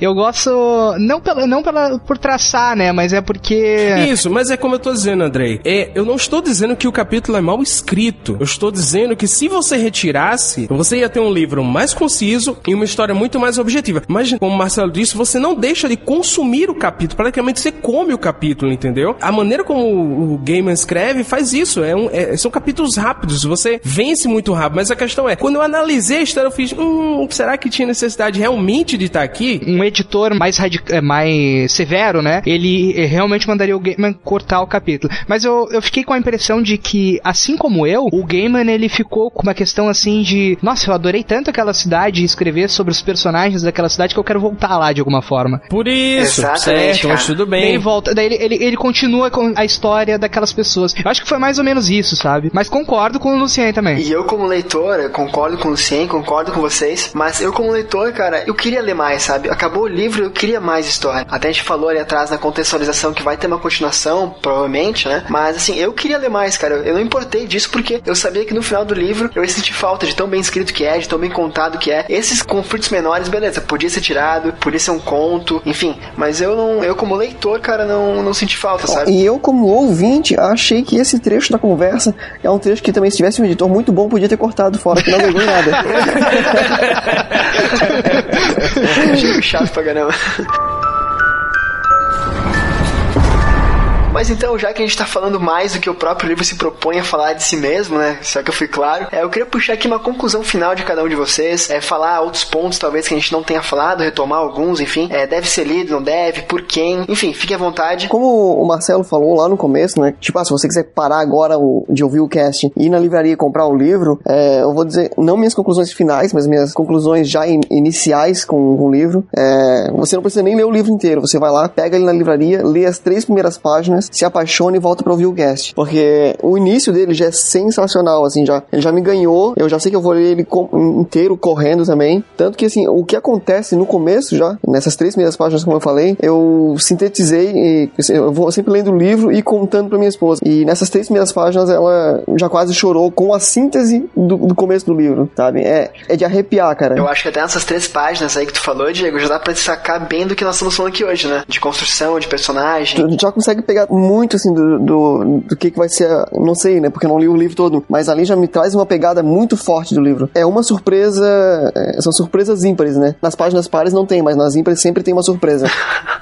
Speaker 4: eu gosto, não, pela, não pela, por traçar, né, mas é porque...
Speaker 3: Isso, mas é como eu tô dizendo, Andrei, é, eu não estou dizendo que o capítulo é mal escrito, eu estou dizendo que se você retirasse, você ia ter um livro mais conciso e uma história muito mais objetiva. Mas, como o Marcelo disse, você não deixa de consumir o capítulo, praticamente você come o capítulo, entendeu? A maneira como o Gaiman escreve faz isso, é um, é, são capítulos rápidos, você vence muito rápido, mas a questão é, quando eu analisei a história, eu fiz, hum, será que tinha necessidade realmente de estar aqui?
Speaker 4: Um editor mais, é, mais severo, né, ele eh, realmente mandaria o Gaiman cortar o capítulo. Mas eu, eu fiquei com a impressão de que, assim como eu, o Gaiman, ele ficou com uma questão assim de, nossa, eu adorei tanto aquela cidade e escrever sobre os personagens daquela cidade que eu quero voltar lá de alguma forma.
Speaker 3: Por isso, Exatamente, certo, mas tudo bem.
Speaker 4: Daí ele volta, daí ele, ele, ele continua com a história daquelas pessoas. Eu acho que foi mais ou menos isso, sabe? Mas concordo com o Lucien também.
Speaker 1: E eu, como leitor, eu concordo com o Lucien, concordo com vocês, mas eu, como leitor, cara, eu queria ler mais, sabe? Acabou o livro, eu queria mais história. Até a gente falou ali atrás na contextualização que vai ter uma continuação, provavelmente, né? Mas assim, eu queria ler mais, cara. Eu não importei disso porque eu sabia que no final do livro eu ia sentir falta de tão bem escrito que é, de tão bem contado que é. Esses conflitos menores, beleza, podia ser tirado, podia ser um conto, enfim. Mas eu não, eu como leitor, cara, não, não senti falta, sabe?
Speaker 2: E eu, como ouvinte, achei que esse trecho da conversa é um trecho que também, se tivesse um editor muito bom, podia ter cortado fora, que não ganhou nada.
Speaker 1: Achei chato pra caramba. you Mas então, já que a gente tá falando mais do que o próprio livro se propõe a falar de si mesmo, né? Será que eu fui claro? É, eu queria puxar aqui uma conclusão final de cada um de vocês, é, falar outros pontos talvez que a gente não tenha falado, retomar alguns, enfim. É, deve ser lido, não deve, por quem, enfim, fique à vontade.
Speaker 2: Como o Marcelo falou lá no começo, né? Tipo, ah, se você quiser parar agora o, de ouvir o cast e ir na livraria comprar o livro, é, eu vou dizer, não minhas conclusões finais, mas minhas conclusões já in, iniciais com, com o livro. É, você não precisa nem ler o livro inteiro, você vai lá, pega ele na livraria, lê as três primeiras páginas, se apaixona e volta pra ouvir o cast. Porque o início dele já é sensacional, assim, já, ele já me ganhou, eu já sei que eu vou ler ele inteiro correndo também. Tanto que, assim, o que acontece no começo já, nessas três primeiras páginas, como eu falei, eu sintetizei, e, assim, eu vou sempre lendo o livro e contando pra minha esposa. E nessas três primeiras páginas ela já quase chorou com a síntese do, do começo do livro, sabe? É, é de arrepiar, cara.
Speaker 1: Eu acho que até nessas três páginas aí que tu falou, Diego, já dá pra destacar bem do que nós estamos falando aqui hoje, né? De construção, de personagem.
Speaker 2: Tu já consegue pegar muito, assim, do, do, do que, que vai ser, não sei, né? Porque eu não li o livro todo, mas ali já me traz uma pegada muito forte do livro. É uma surpresa, é, são surpresas ímpares, né? Nas páginas pares não tem, mas nas ímpares sempre tem uma surpresa.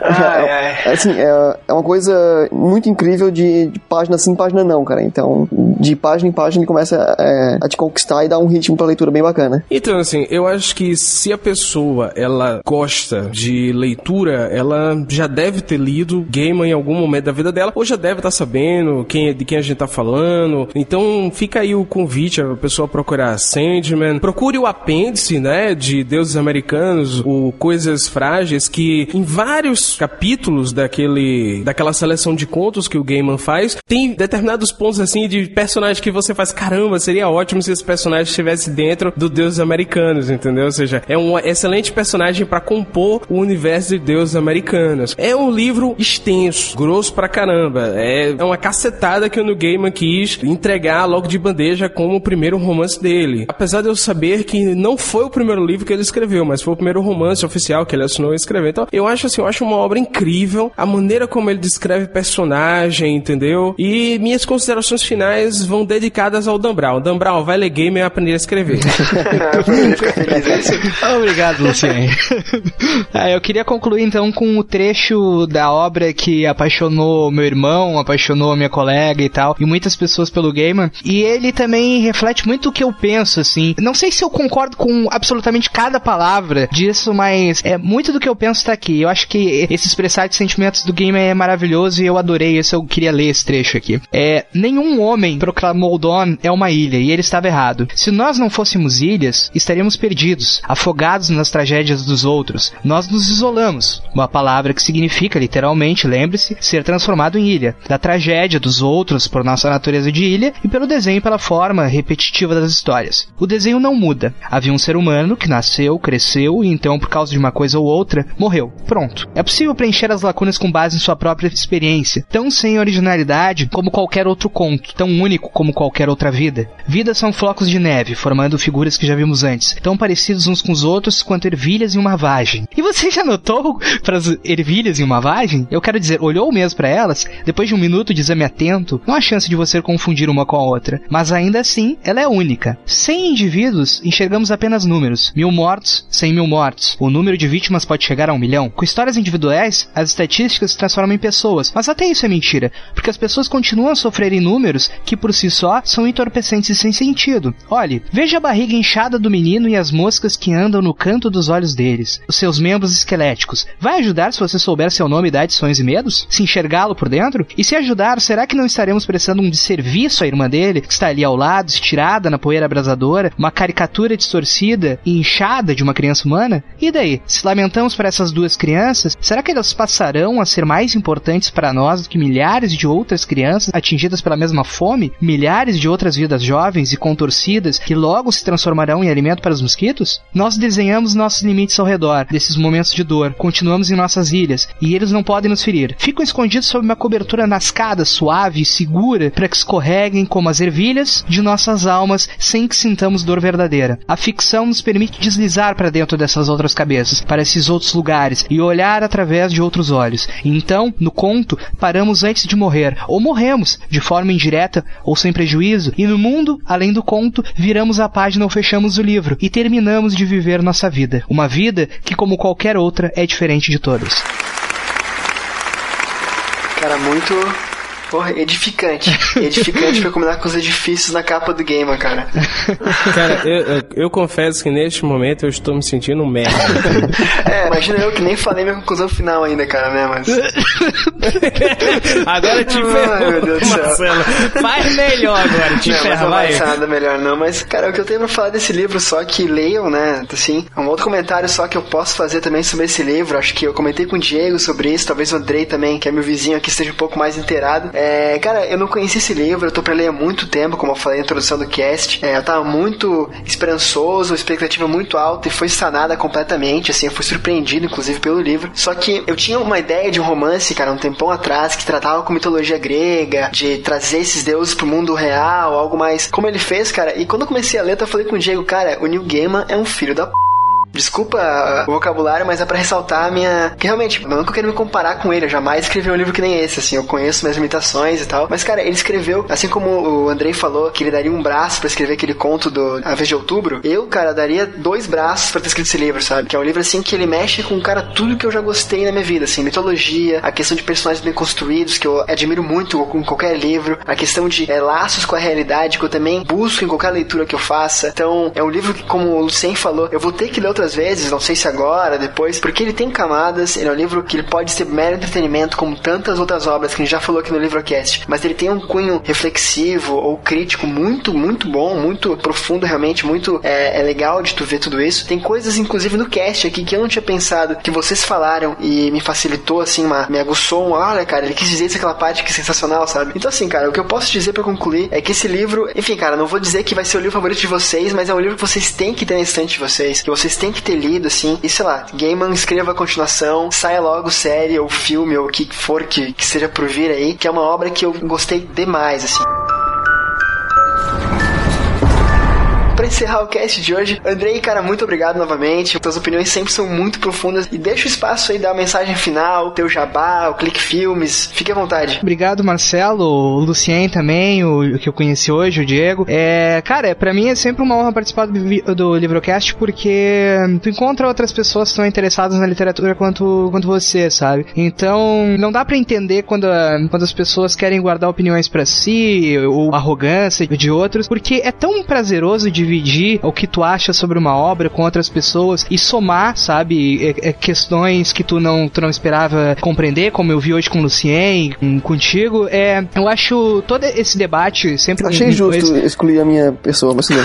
Speaker 1: Ai, ai.
Speaker 2: É, assim, é, é uma coisa muito incrível de, de página sim, página não, cara. Então, de página em página ele começa é, a te conquistar e dar um ritmo pra leitura bem bacana.
Speaker 3: Então, assim, eu acho que se a pessoa ela gosta de leitura, ela já deve ter lido Gaiman em algum momento da vida dela, ou já deve estar sabendo quem, de quem a gente tá falando. Então, fica aí o convite a pessoa procurar Sandman. Procure o apêndice, né, de Deuses Americanos, o Coisas Frágeis, que em vários capítulos daquele, daquela seleção de contos que o Gaiman faz, tem determinados pontos, assim, de personagens que você faz, caramba, seria ótimo se esse personagem estivesse dentro do Deuses Americanos, entendeu? Ou seja, é um excelente personagem para compor o universo de Deuses Americanos. É um livro extenso, grosso pra caramba. É, é uma cacetada que o Neil Gaiman quis entregar logo de bandeja como o primeiro romance dele. Apesar de eu saber que não foi o primeiro livro que ele escreveu, mas foi o primeiro romance oficial que ele assinou e escreveu. Então, eu acho assim, eu acho uma obra incrível, a maneira como ele descreve personagem, entendeu? E minhas considerações finais vão dedicadas ao Dan Brown. Dan Brown, vai ler game e aprender a escrever.
Speaker 1: É?
Speaker 4: Obrigado, Luciane. Ah, eu queria concluir então com o trecho da obra que apaixonou meu irmão, apaixonou minha colega e tal, e muitas pessoas pelo Gaiman. E ele também reflete muito o que eu penso, assim. Não sei se eu concordo com absolutamente cada palavra disso, mas é muito do que eu penso tá aqui. Eu acho que esse expressar de sentimentos do Gaiman é maravilhoso e eu adorei esse, eu queria ler esse trecho aqui. É, nenhum homem proclamou Dawn é uma ilha, e ele estava errado. Se nós não fôssemos ilhas, estaríamos perdidos, afogados nas tragédias dos outros. Nós nos isolamos, uma palavra que significa, literalmente, lembre-se, ser transformado em ilha, da tragédia dos outros por nossa natureza de ilha e pelo desenho pela forma repetitiva das histórias. O desenho não muda. Havia um ser humano que nasceu, cresceu e então, por causa de uma coisa ou outra, morreu. Pronto. É possível preencher as lacunas com base em sua própria experiência, tão sem originalidade como qualquer outro conto, tão único como qualquer outra vida. Vidas são flocos de neve, formando figuras que já vimos antes, tão parecidos uns com os outros quanto ervilhas em uma vagem. E você já notou para as ervilhas em uma vagem? Eu quero dizer, olhou mesmo para elas? Depois de um minuto de exame atento, não há chance de você confundir uma com a outra, mas ainda assim, ela é única. Sem indivíduos, enxergamos apenas números. Mil mortos, cem mil mortos. O número de vítimas pode chegar a um milhão. Com histórias individuais, as estatísticas se transformam em pessoas, mas até isso é mentira, porque as pessoas continuam a sofrer em números que por si só são entorpecentes e sem sentido. Olhe, veja a barriga inchada do menino e as moscas que andam no canto dos olhos deles. Os seus membros esqueléticos. Vai ajudar se você souber seu nome, idade, sonhos e medos? Se enxergá-lo por dentro? E se ajudar, será que não estaremos prestando um desserviço à irmã dele, que está ali ao lado, estirada na poeira abrasadora, uma caricatura distorcida e inchada de uma criança humana? E daí? Se lamentamos para essas duas crianças, será que elas passarão a ser mais importantes para nós do que milhares de outras crianças atingidas pela mesma fome? Milhares de outras vidas jovens e contorcidas que logo se transformarão em alimento para os mosquitos? Nós desenhamos nossos limites ao redor desses momentos de dor, continuamos em nossas ilhas e eles não podem nos ferir. Ficam escondidos sob uma cobertura nascada, suave e segura para que escorreguem como as ervilhas de nossas almas sem que sintamos dor verdadeira. A ficção nos permite deslizar para dentro dessas outras cabeças, para esses outros lugares e olhar através de outros olhos. Então, no conto, paramos antes de morrer, ou morremos, de forma indireta ou sem prejuízo, e no mundo, além do conto, viramos a página ou fechamos o livro e terminamos de viver nossa vida. Uma vida que, como qualquer outra, é diferente de todas.
Speaker 1: Cara, muito. Porra, edificante. Edificante pra combinar com os edifícios na capa do game, cara.
Speaker 3: Cara, eu, eu, eu confesso que neste momento eu estou me sentindo um merda.
Speaker 1: É, imagina eu que nem falei minha conclusão final ainda, cara, né? Mas.
Speaker 3: Agora te ferrou,
Speaker 1: meu Deus do céu.
Speaker 3: Marcelo. Faz melhor agora, te
Speaker 1: Não, mas
Speaker 3: ferra,
Speaker 1: não vai nada melhor não, mas cara, o que eu tenho pra falar desse livro só que leiam, né, assim, um outro comentário só que eu posso fazer também sobre esse livro, acho que eu comentei com o Diego sobre isso, talvez o Andrei também, que é meu vizinho aqui, esteja um pouco mais inteirado. É, cara, eu não conheci esse livro, eu tô pra ler há muito tempo, como eu falei na introdução do cast, é, eu tava muito esperançoso, expectativa muito alta e foi sanada completamente, assim, eu fui surpreendido, inclusive, pelo livro. Só que eu tinha uma ideia de um romance, cara, um tempão atrás, que tratava com mitologia grega, de trazer esses deuses pro mundo real, algo mais como ele fez, cara. E quando eu comecei a ler, eu falei com o Diego, cara, o Neil Gaiman é um filho da p... Desculpa o vocabulário, mas é para ressaltar a minha. Que realmente, não que eu quero me comparar com ele, eu jamais escrevi um livro que nem esse, assim. Eu conheço minhas limitações e tal. Mas, cara, ele escreveu, assim como o Andrei falou, que ele daria um braço para escrever aquele conto do A Vez de Outubro. Eu, cara, daria dois braços para ter escrito esse livro, sabe? Que é um livro, assim, que ele mexe com, cara, tudo que eu já gostei na minha vida, assim. Mitologia, a questão de personagens bem construídos, que eu admiro muito em qualquer livro. A questão de é, laços com a realidade, que eu também busco em qualquer leitura que eu faça. Então, é um livro que, como o Lucien falou, eu vou ter que ler outras vezes, não sei se agora, depois, porque ele tem camadas, ele é um livro que ele pode ser mero entretenimento, como tantas outras obras que a gente já falou aqui no Livrocast, mas ele tem um cunho reflexivo ou crítico muito, muito bom, muito profundo, realmente, muito é, é legal de tu ver tudo isso. Tem coisas, inclusive, no cast aqui que eu não tinha pensado, que vocês falaram e me facilitou, assim, uma, me aguçou um, olha, cara, ele quis dizer isso, aquela parte que é sensacional, sabe? Então, assim, cara, o que eu posso dizer para concluir é que esse livro, enfim, cara, não vou dizer que vai ser o livro favorito de vocês, mas é um livro que vocês têm que ter na estante de vocês, que vocês têm que ter lido, assim, e sei lá, Gaiman escreva a continuação, saia logo série ou filme ou o que for que, que seja por vir aí, que é uma obra que eu gostei demais, assim. Pra encerrar o cast de hoje, Andrei, cara, muito obrigado novamente. Tuas opiniões sempre são muito profundas. E deixa o espaço aí da mensagem final, teu jabá, o Clique Filmes. Fique à vontade.
Speaker 4: Obrigado, Marcelo, o Lucien também, o, que eu conheci hoje, o Diego. É, cara, é, pra mim é sempre uma honra participar do, do Livrocast porque tu encontra outras pessoas que estão interessadas na literatura quanto, quanto você, sabe? Então, não dá para entender quando, quando as pessoas querem guardar opiniões para si ou arrogância de outros, porque é tão prazeroso de dividir o que tu acha sobre uma obra com outras pessoas e somar, sabe, é, é, questões que tu não, tu não esperava compreender, como eu vi hoje com o Lucien, com, contigo. É, eu acho todo esse debate sempre.
Speaker 2: Achei justo excluir a minha pessoa, mas não.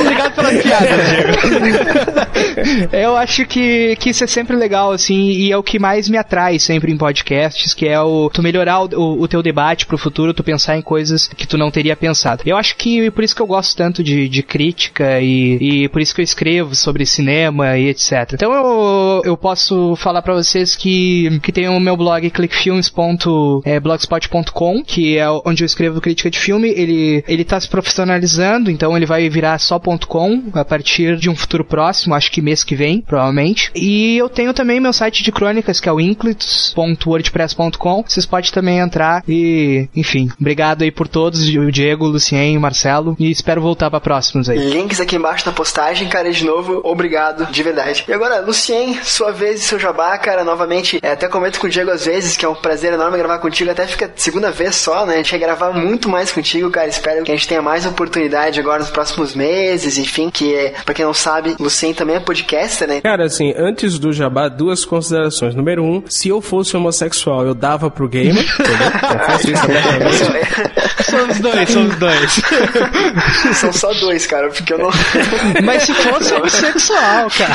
Speaker 4: Obrigado pela piada, Diego. eu acho que, que isso é sempre legal, assim, e é o que mais me atrai sempre em podcasts, que é o tu melhorar o, o, o teu debate pro futuro, tu pensar em coisas que tu não teria pensado. Eu acho que por isso que eu gosto tanto de, de crítica e, e por isso que eu escrevo sobre cinema e etc. Então eu, eu posso falar para vocês que, que tem o meu blog clickfilms.blogspot.com, que é onde eu escrevo crítica de filme. Ele, ele tá se profissionalizando, então ele vai virar só .com a partir de um futuro próximo, acho que mês que vem, provavelmente. E eu tenho também meu site de crônicas, que é o inclits.wordpress.com. Vocês podem também entrar e, enfim, obrigado aí por todos, o Diego, o Lucien, o Marcelo, e espero voltar para próximos aí.
Speaker 1: Links aqui embaixo na postagem, cara, de novo, obrigado, de verdade. E agora, Lucien, sua vez e seu jabá, cara, novamente, é, até comento com o Diego às vezes, que é um prazer enorme gravar contigo, até fica segunda vez só, né? A gente vai gravar muito mais contigo, cara, espero que a gente tenha mais oportunidade agora nos próximos meses, enfim, que é, pra quem não sabe, Lucien também é podcaster, né?
Speaker 3: Cara, assim, antes do jabá, duas considerações. Número um, se eu fosse homossexual, eu dava pro gamer, entendeu? Eu faço isso
Speaker 4: Somos dois, somos dois.
Speaker 1: São só dois, cara, porque eu não.
Speaker 4: Mas se fosse homossexual, cara.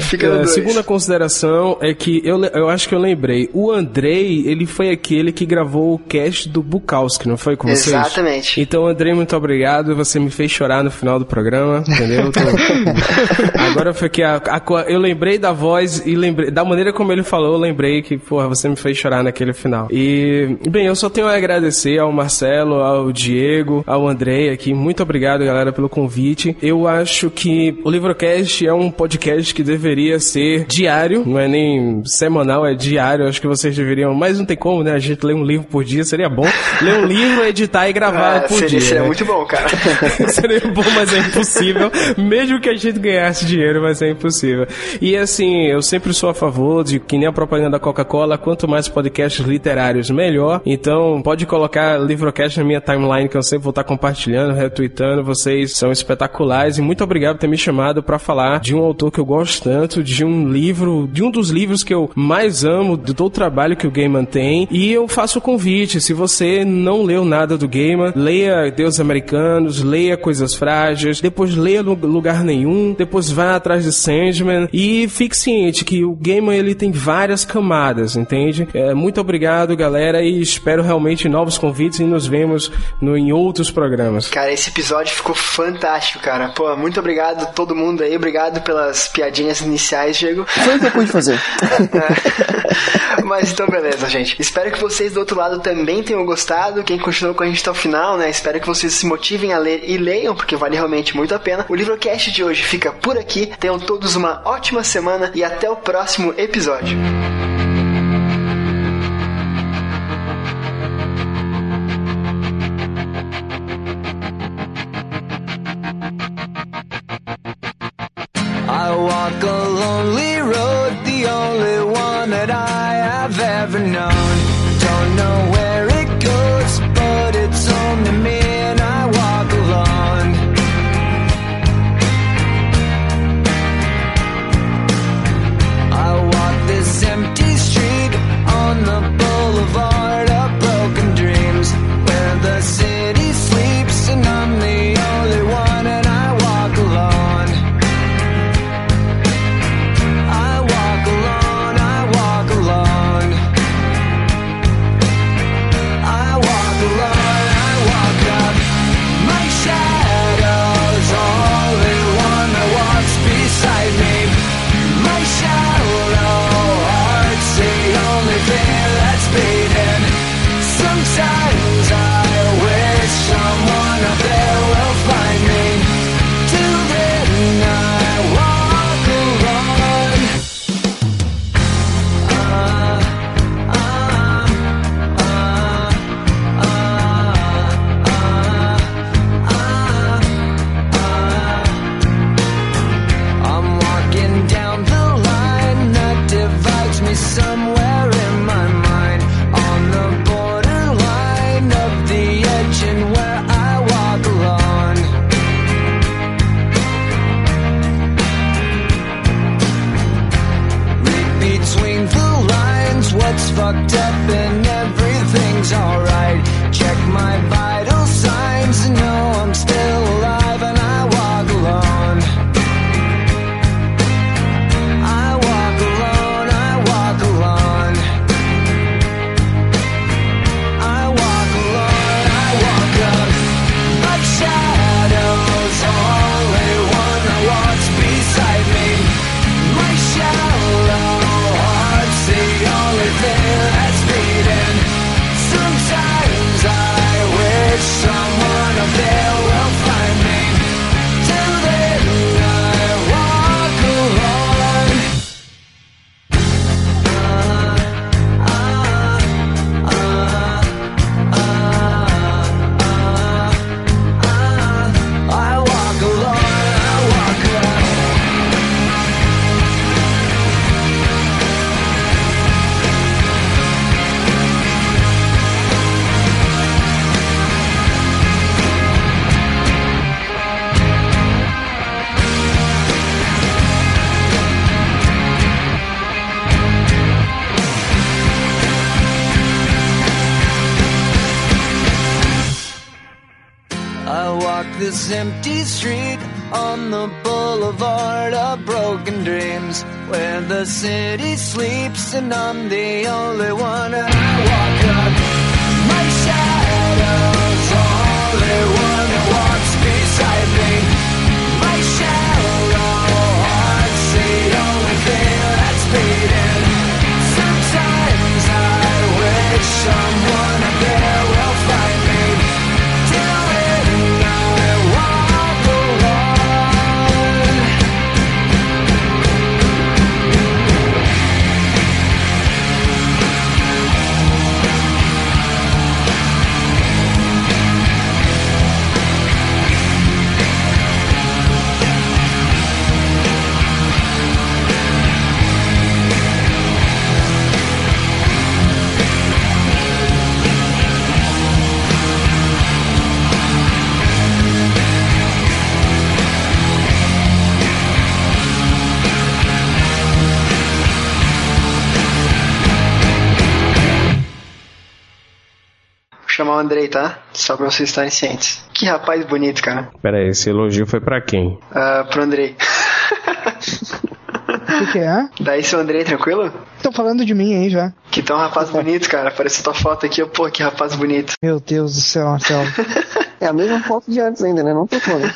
Speaker 3: Fica no é, segunda consideração é que eu, eu acho que eu lembrei. O Andrei, ele foi aquele que gravou o cast do Bukowski, não foi com vocês?
Speaker 1: Exatamente.
Speaker 3: Então, Andrei, muito obrigado. Você me fez chorar no final do programa, entendeu? Então, agora foi que a, a, eu lembrei da voz e lembrei da maneira como ele falou, eu lembrei que, porra, você me fez chorar naquele final. E, bem, eu só tenho a agradecer ao Marcelo, ao Diego, ao Andrei aqui. Muito obrigado, galera, pelo convite. Eu acho que o Livrocast é um podcast que deveria ser diário, não é nem semanal, é diário. Acho que vocês deveriam, mas não tem como, né? A gente ler um livro por dia seria bom. ler um livro, editar e gravar ah, por
Speaker 1: seria,
Speaker 3: dia.
Speaker 1: Seria né? muito bom, cara.
Speaker 3: seria bom, mas é impossível. Mesmo que a gente ganhasse dinheiro, mas é impossível. E assim, eu sempre sou a favor de que nem a propaganda da Coca-Cola, quanto mais podcasts literários, melhor. Então, pode colocar Livrocast na minha timeline que eu sempre vou estar compartilhando, retweetando. Vocês são espetaculares e muito obrigado por ter me chamado para falar de um autor que eu gosto tanto, de um livro, de um dos livros que eu mais amo, do trabalho que o Gaiman tem. E eu faço o convite, se você não leu nada do Gaiman, leia Deus Americanos, leia Coisas Frágeis, depois leia Lugar lugar nenhum, depois vá atrás de Sandman e fique ciente que o Gaiman ele tem várias camadas, entende? É, muito obrigado, galera, e espero realmente novos convites e nos vemos no, em outros programas.
Speaker 1: Cara, esse episódio ficou fantástico, cara. Pô, muito obrigado a todo mundo aí, obrigado pelas piadinhas iniciais, Diego.
Speaker 2: Foi o que eu pude fazer.
Speaker 1: Mas então, beleza, gente. Espero que vocês do outro lado também tenham gostado. Quem continuou com a gente até o final, né?
Speaker 6: Espero que vocês se motivem a ler e leiam, porque vale realmente muito a pena. O livro que é Nerdcast de hoje fica por aqui. Tenham todos uma ótima semana e até o próximo episódio. Andrei, tá? Só pra vocês estarem cientes. Que rapaz bonito, cara.
Speaker 3: Pera aí, esse elogio foi pra quem?
Speaker 6: Uh, pro Andrei.
Speaker 4: O que, que é?
Speaker 6: Daí seu Andrei, tranquilo?
Speaker 4: Tô falando de mim aí já.
Speaker 6: Que tão um rapaz bonito, cara. Apareceu tua foto aqui, pô, que rapaz bonito.
Speaker 4: Meu Deus do céu, Marcelo.
Speaker 2: é a mesma foto de antes ainda, né? Não tô falando.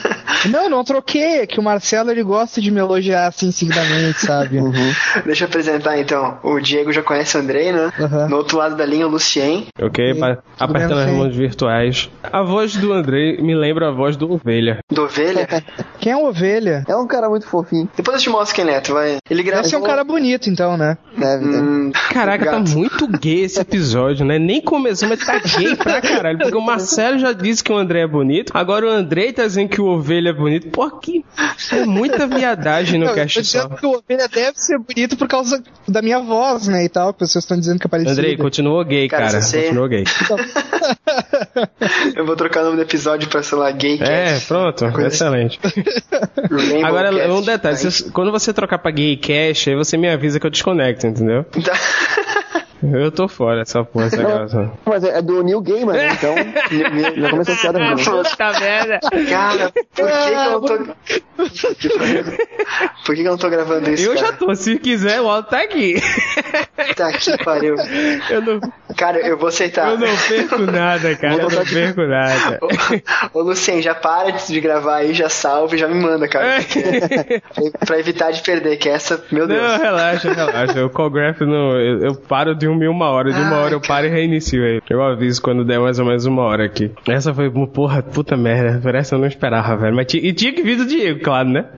Speaker 7: Não, não troquei, é que o Marcelo ele gosta de me elogiar assim seguidamente, sabe?
Speaker 1: Deixa eu apresentar então. O Diego já conhece o Andrei, né?
Speaker 7: Aham.
Speaker 1: No outro lado da linha, o Lucien.
Speaker 3: Ok? Apertando as mãos virtuais. A voz do Andrei me lembra a voz do Ovelha.
Speaker 1: Do Ovelha.
Speaker 7: Quem é a ovelha?
Speaker 2: É um cara muito fofinho.
Speaker 1: Depois eu te mostro quem é, tu vai. Ele gravou.
Speaker 7: Deve ser um cara bonito, então, né?
Speaker 2: Deve?
Speaker 1: Hum,
Speaker 3: Caraca, tá muito gay esse episódio, né? Nem começou, mas tá gay pra caralho. Porque o Marcelo já disse que o André é bonito. Agora o Andrei tá dizendo que o Ovelha é bonito. Pô, que é muita viadagem no
Speaker 7: Não, eu tô
Speaker 3: cast só.
Speaker 7: que o ovelha deve ser bonito por causa da minha voz, né? E tal, que vocês estão dizendo que é parecido.
Speaker 3: Andrei, continuou gay,
Speaker 1: Cara,
Speaker 3: cara.
Speaker 1: você-
Speaker 3: Continuou gay.
Speaker 1: Eu vou trocar o nome do episódio pra, sei lá, gay
Speaker 3: É, pronto.
Speaker 1: Coisa-
Speaker 3: Excelente.
Speaker 1: Rainbow
Speaker 3: Agora,
Speaker 1: Cast.
Speaker 3: um detalhe. se- quando você trocar pra gay cash, aí você me avisa que eu desconecto, entendeu? Eu tô fora dessa porra, essa gravação.
Speaker 2: Mas é é do New Gamer, né? Então, já começou a piada ruim.
Speaker 3: Puta merda.
Speaker 1: Cara, por que, que eu não tô. Por que, que eu não tô gravando isso?
Speaker 3: Eu já
Speaker 1: cara?
Speaker 3: tô. Se quiser, o áudio tá aqui.
Speaker 1: Tá que pariu.
Speaker 3: Eu não,
Speaker 1: Cara, eu vou aceitar.
Speaker 3: eu não perco nada, cara. Eu não perco nada.
Speaker 1: Ô, ô Lucien, já para de gravar aí, já salve, já me manda, cara. Porque, pra evitar de perder, que essa, meu Deus.
Speaker 3: Não, relaxa, relaxa. O Callgraph não. Eu, eu paro de em uma hora. De uma
Speaker 1: Ai,
Speaker 3: hora eu paro e reinicio aí. Eu aviso quando der mais ou menos uma hora aqui. Essa foi porra, puta merda. Essa eu não esperava, velho. Mas e tinha que vir do Diego, claro, né?